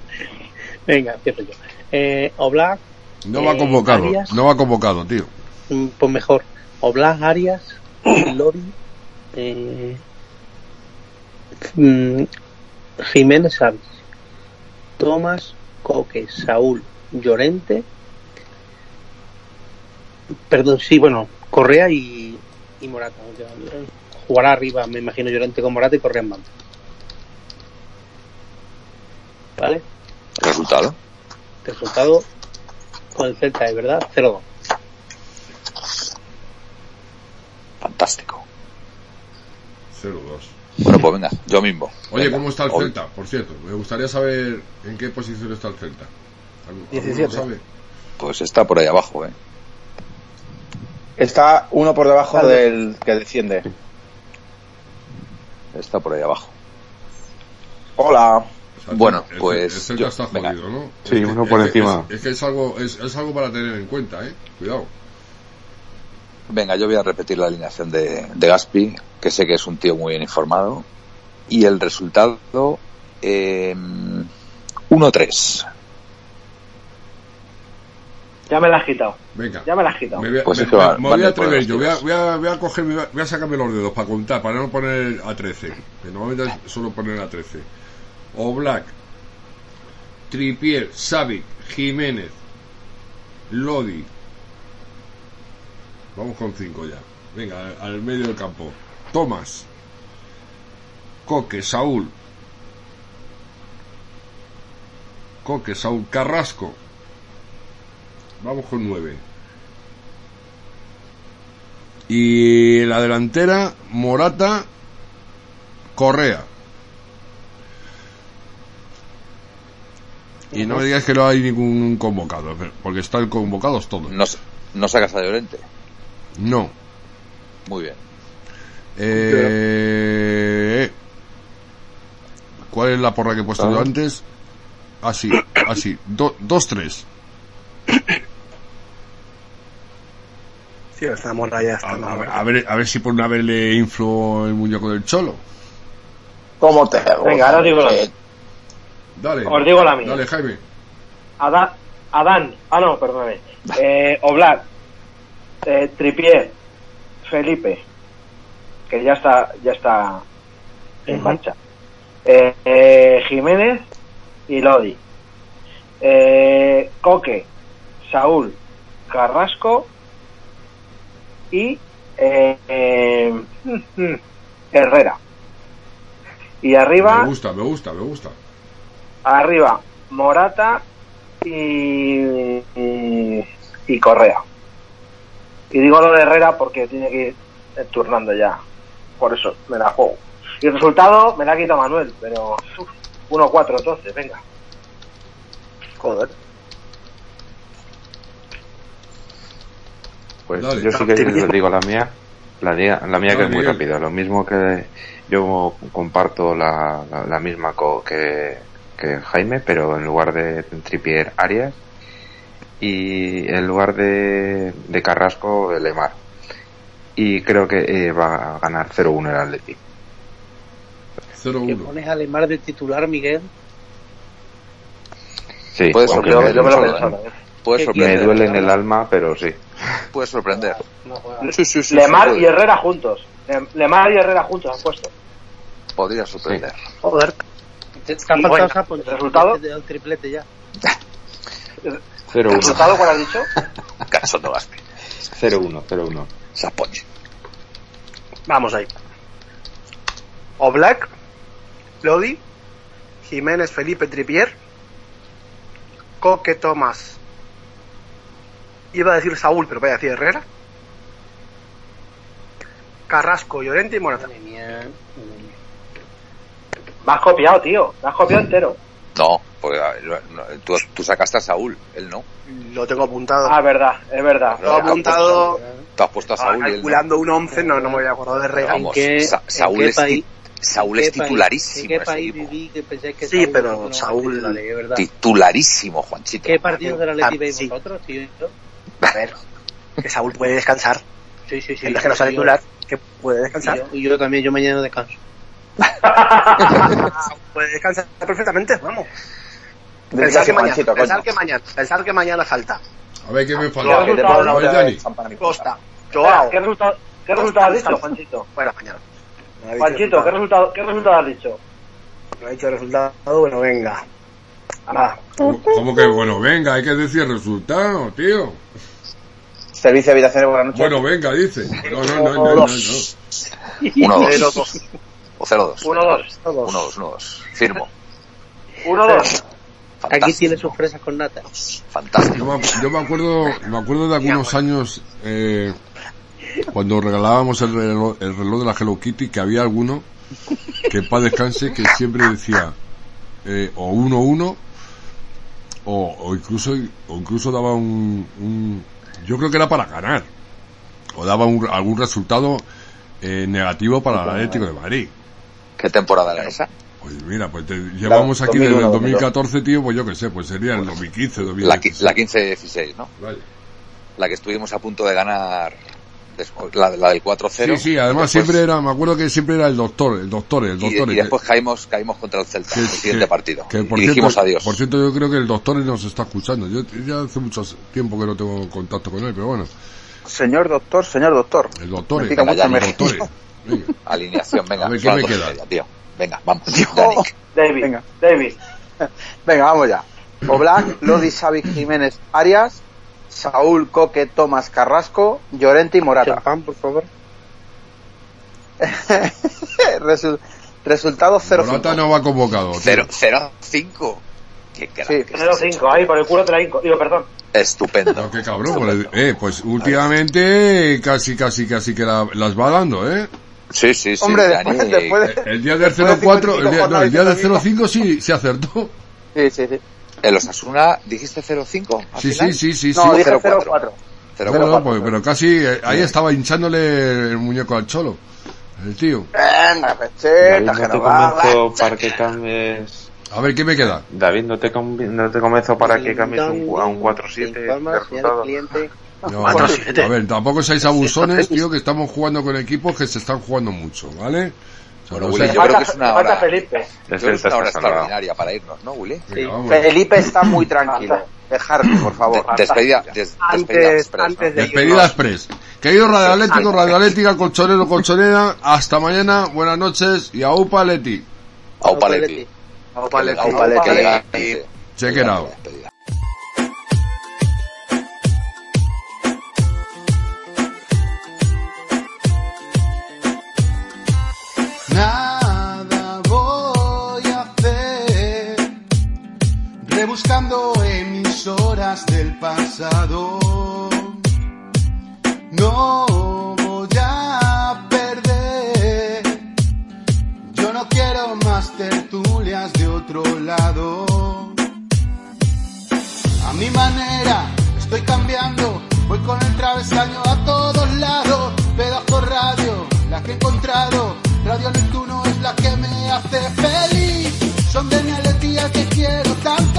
Venga, empiezo yo. Eh, Oblak, No va Eh, convocado, Arias. no va convocado, tío. mm, pues mejor. Oblak, Arias, Lori, eh, mm, Jiménez Sánchez, Tomás, Coque, Saúl, Llorente, perdón, sí, bueno, Correa y, y Morata. Jugará arriba, me imagino Llorente con Morata y Correa en banda. ¿Vale? Resultado. Resultado con el Celta, es verdad, 0-2. Fantástico. 0-2. Bueno, pues venga, yo mismo. Oye, Venga. ¿cómo está el Celta? Por cierto, me gustaría saber en qué posición está el Celta. ¿Algún- alguno 17. sabe? Pues está por ahí abajo, ¿eh? Está uno por debajo del que desciende. Está por ahí abajo. Hola. O sea, Bueno, el- pues, El Celta yo- está venga. jodido, ¿no? Sí, Es que- uno por es que- encima. Es, es que es algo, es, es algo para tener en cuenta, ¿eh? Cuidado. Venga, yo voy a repetir la alineación de, de Gaspi, que sé que es un tío muy bien informado. Y el resultado, eh, 1-3. Ya me la has quitado. Venga. Ya me la has quitado. Me voy a, Pues me- va- me- voy a atrever yo, voy a, voy, a, voy a coger, voy a, voy a sacarme los dedos para contar, para no poner a 13. Que normalmente suelo poner a 13. O Black, Tripier, Savic, Jiménez, Lodi. Vamos con 5 ya. Venga, al, al medio del campo. Tomás, Coque, Saúl. Coque, Saúl, Carrasco. Vamos con 9. Y la delantera, Morata, Correa. Y no me digas que no hay ningún convocado, porque están convocados todos. No, no sacas a Llorente. No. Muy bien. Eh, ¿Cuál es la porra que he puesto yo Ah. antes? Así, así. Do- dos, tres. Sí, esta morra ya A, está. a ver, a, ver, a ver si por una vez le inflo el muñeco del cholo. ¿Cómo te Venga, ahora digo la mía. Dale. Os digo la mía. Dale, Jaime. Adán, Adán, ah no, perdóname, eh, Oblak, eh, Tripier, Felipe, que ya está, ya está en marcha, eh, eh, Jiménez y Lodi, eh, Coque, Saúl, Carrasco y eh, eh, Herrera. Y arriba, Me gusta, me gusta, me gusta. arriba Morata y, y, y Correa. Y digo lo de Herrera porque tiene que ir turnando ya. Por eso me la juego. Y el resultado me la ha quitado Manuel, pero uf, 1-4 entonces, venga. Joder. Pues Dale. yo sí que les digo la mía, la mía, la mía que es muy Miguel. rápida. Lo mismo que yo comparto la, la, la misma co- que, que Jaime, pero en lugar de Tripier Arias y en lugar de, de Carrasco Lemar. Y creo que eh, va a ganar 0-1 el Atleti. Que 0-1. pones a Lemar de titular, Miguel. Sí, Puede sorprender, Yo me lo pensaba. ¿eh? ¿eh? Puede ¿Qué me sorprender. duele en el alma, pero sí. Puede sorprender. No juega. Sí, sí, sí, Lemar sí, y Herrera juntos. Lem- Lemar y Herrera juntos han puesto. Podría sorprender. Joder. Te, bueno, Sapo, ¿el resultado? Un triplete ya. ¿El 0-1. resultado cuál has dicho? Cachondo Gaspi. 0-1, 0-1. Sapoche. Vamos ahí. Oblak, Lodi, Jiménez Felipe Tripier, Coque Tomás. Iba a decir Saúl, pero voy a decir Herrera. Carrasco, Llorente y Morata. Me has copiado, tío. Me has copiado entero. No, pues a ver, no, tú, tú sacaste a Saúl, él no. Lo tengo apuntado. Ah, es verdad, es verdad. Lo he apuntado Tú has puesto a ah, Saúl y él no. calculando un 11, no, no me voy a acordar de Herrera. Vamos, ¿En qué- Sa- Saúl qué es país- Saúl ¿En es qué país- titularísimo ¿En qué país viví que pensáis que Sí, Saúl pero Saúl- verdad? Titularísimo, Juanchito. ¿Qué partidos de la Leti Ah, veis sí. vosotros, tío? A ver, que Saúl puede descansar. Sí, sí, sí. El que no Yo- titular, que puede y descansar. yo, y yo también, yo mañana descanso. puede descansar perfectamente, vamos. Pensar que, mañana, pensar que mañana, pensar que mañana salta. A ver, ¿qué me Ya, falta? Costa, Joao. ¿Qué resultado, qué resultado has dicho, Juanchito? Bueno, mañana. Juanchito, ¿qué resultado. ¿qué resultado has dicho? No ha dicho el resultado, bueno, venga. Nada. ¿Cómo, cómo que bueno? Venga, hay que decir el resultado, tío. Servicio de habitaciones, buenas noches. Bueno, venga, dice. No, no, no, no, no. no. 1-2. O 0-2. 1-2. 1-2, 1-2. Firmo. 1-2. Aquí tiene sus fresas con nata. Fantástico. Yo me, yo me acuerdo, me acuerdo de algunos años eh, cuando regalábamos el reloj, el reloj de la Hello Kitty que había alguno que para descanse que siempre decía eh, o 1-1 o, o incluso o incluso daba un, un yo creo que era para ganar o daba un- algún resultado eh, negativo para el Atlético de Madrid. ¿Qué temporada era esa? Pues mira, pues te- llevamos aquí desde el 2001, 2014, tío, pues yo qué sé, pues sería el 2015, La, 2016. qui- la 15-16, ¿no? Vale. La que estuvimos a punto de ganar. después- La, la del 4-0. Sí, sí, además Después- siempre era, me acuerdo que siempre era el doctor, el doctor, el Y, doctor. y después caímos, caímos contra el Celta, que- el siguiente que- partido. que por y dijimos cierto, adiós. Por cierto, yo creo que el doctor nos está escuchando. Yo ya hace mucho tiempo que no tengo contacto con él, pero bueno, Señor doctor, señor doctor. el doctor, pica el, doctor. Alineación, venga. A ver, ¿qué me queda? media, tío. Venga, vamos. Dios. Yannick. David, Venga. David. Venga, vamos ya. Oblak, Lodi, Xavi, Jiménez, Arias, Saúl, Coque, Tomás, Carrasco, Llorente y Morata. Champán, por favor. Resul- resultado 0 Morata no va convocado. tío. 0-5. Qué crack. Sí. 0-5, ahí, por el culo te la hinco. Digo, perdón. Estupendo. No, qué cabrón, pues, eh, pues últimamente casi, casi, casi que la- las va dando, ¿eh? Sí, sí, sí. Hombre, después, después de... El día del Después de 04, el 55 día, no, el día del jornadas 05 sí, se acertó. Sí, sí, sí. ¿El Osasuna dijiste 0-5? al Sí, sí, sí, sí, No, sí. dije 0-4. 0-4. Pero, 0-4. no, pues, pero casi, eh, ahí estaba hinchándole el muñeco al cholo. El tío. Venga, David, pecheta, no te no va. convenzo para que cambies... A ver, ¿qué me queda? David, no te, no te convenzo para que cambies un- a un 4-7 no, a ver, a ver, tampoco seáis abusones, tío, que estamos jugando con equipos que se están jugando mucho, ¿vale? Bueno, Willy, yo creo que es una hora, Es una hora extraordinaria para irnos, ¿no, Willy? Sí. Felipe está muy tranquilo. Dejarme, por favor. De despedida, des despedida antes, express. Antes de despedida express. Querido Radio Atlético, Radio Atlética, colchonero, colchonera, hasta mañana, buenas noches y aupa Leti. Aupa Leti. Aupa Leti. Aupa Leti. Check it out. buscando emisoras del pasado. No voy a perder. Yo no quiero más tertulias de otro lado. A mi manera estoy cambiando. Voy con el travesaño a todos lados. Pedazo radio, la que he encontrado. Radio Neptuno es la que me hace feliz. Son de mi alegría que quiero tanto.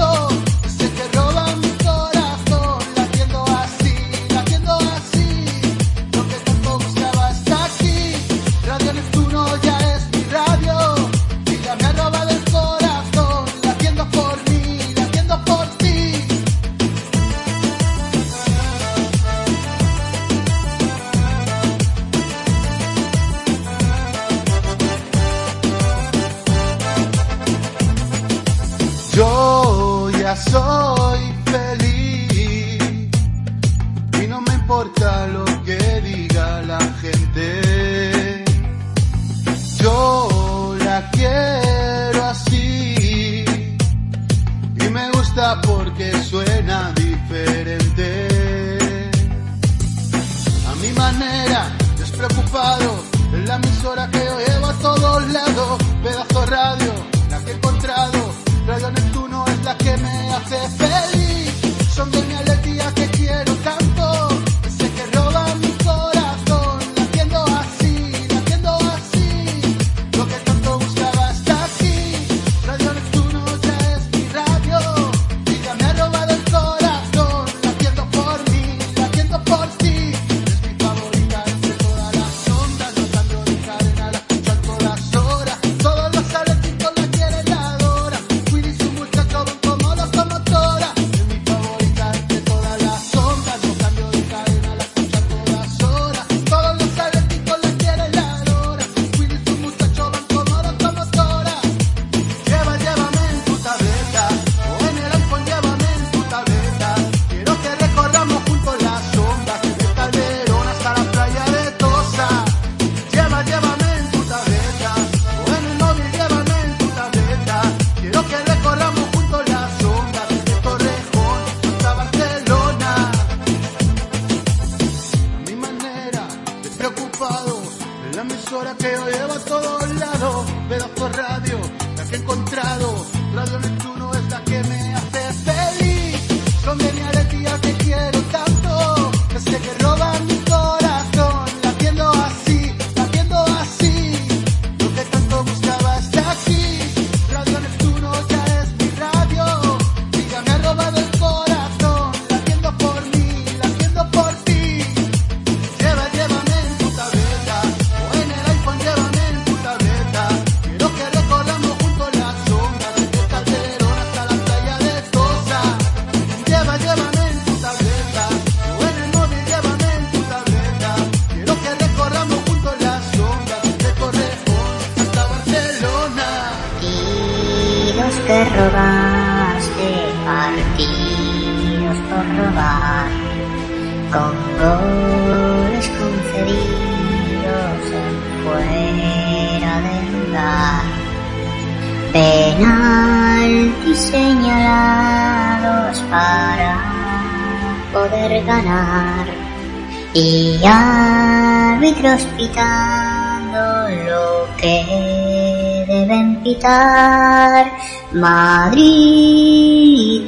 Madrid,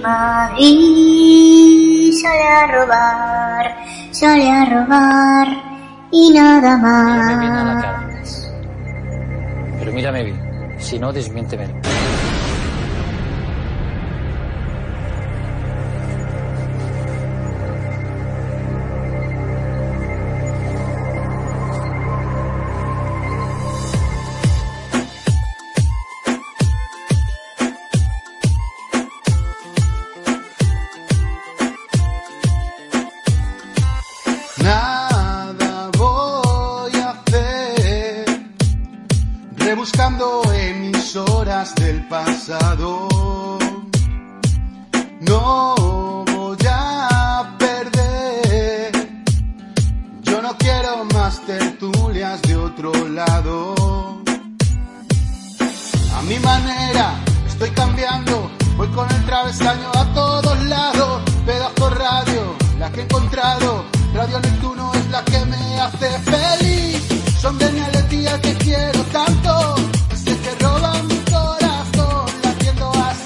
Madrid, sale a robar, sale a robar y nada más. Pero mírame bien, si no, desmiénteme.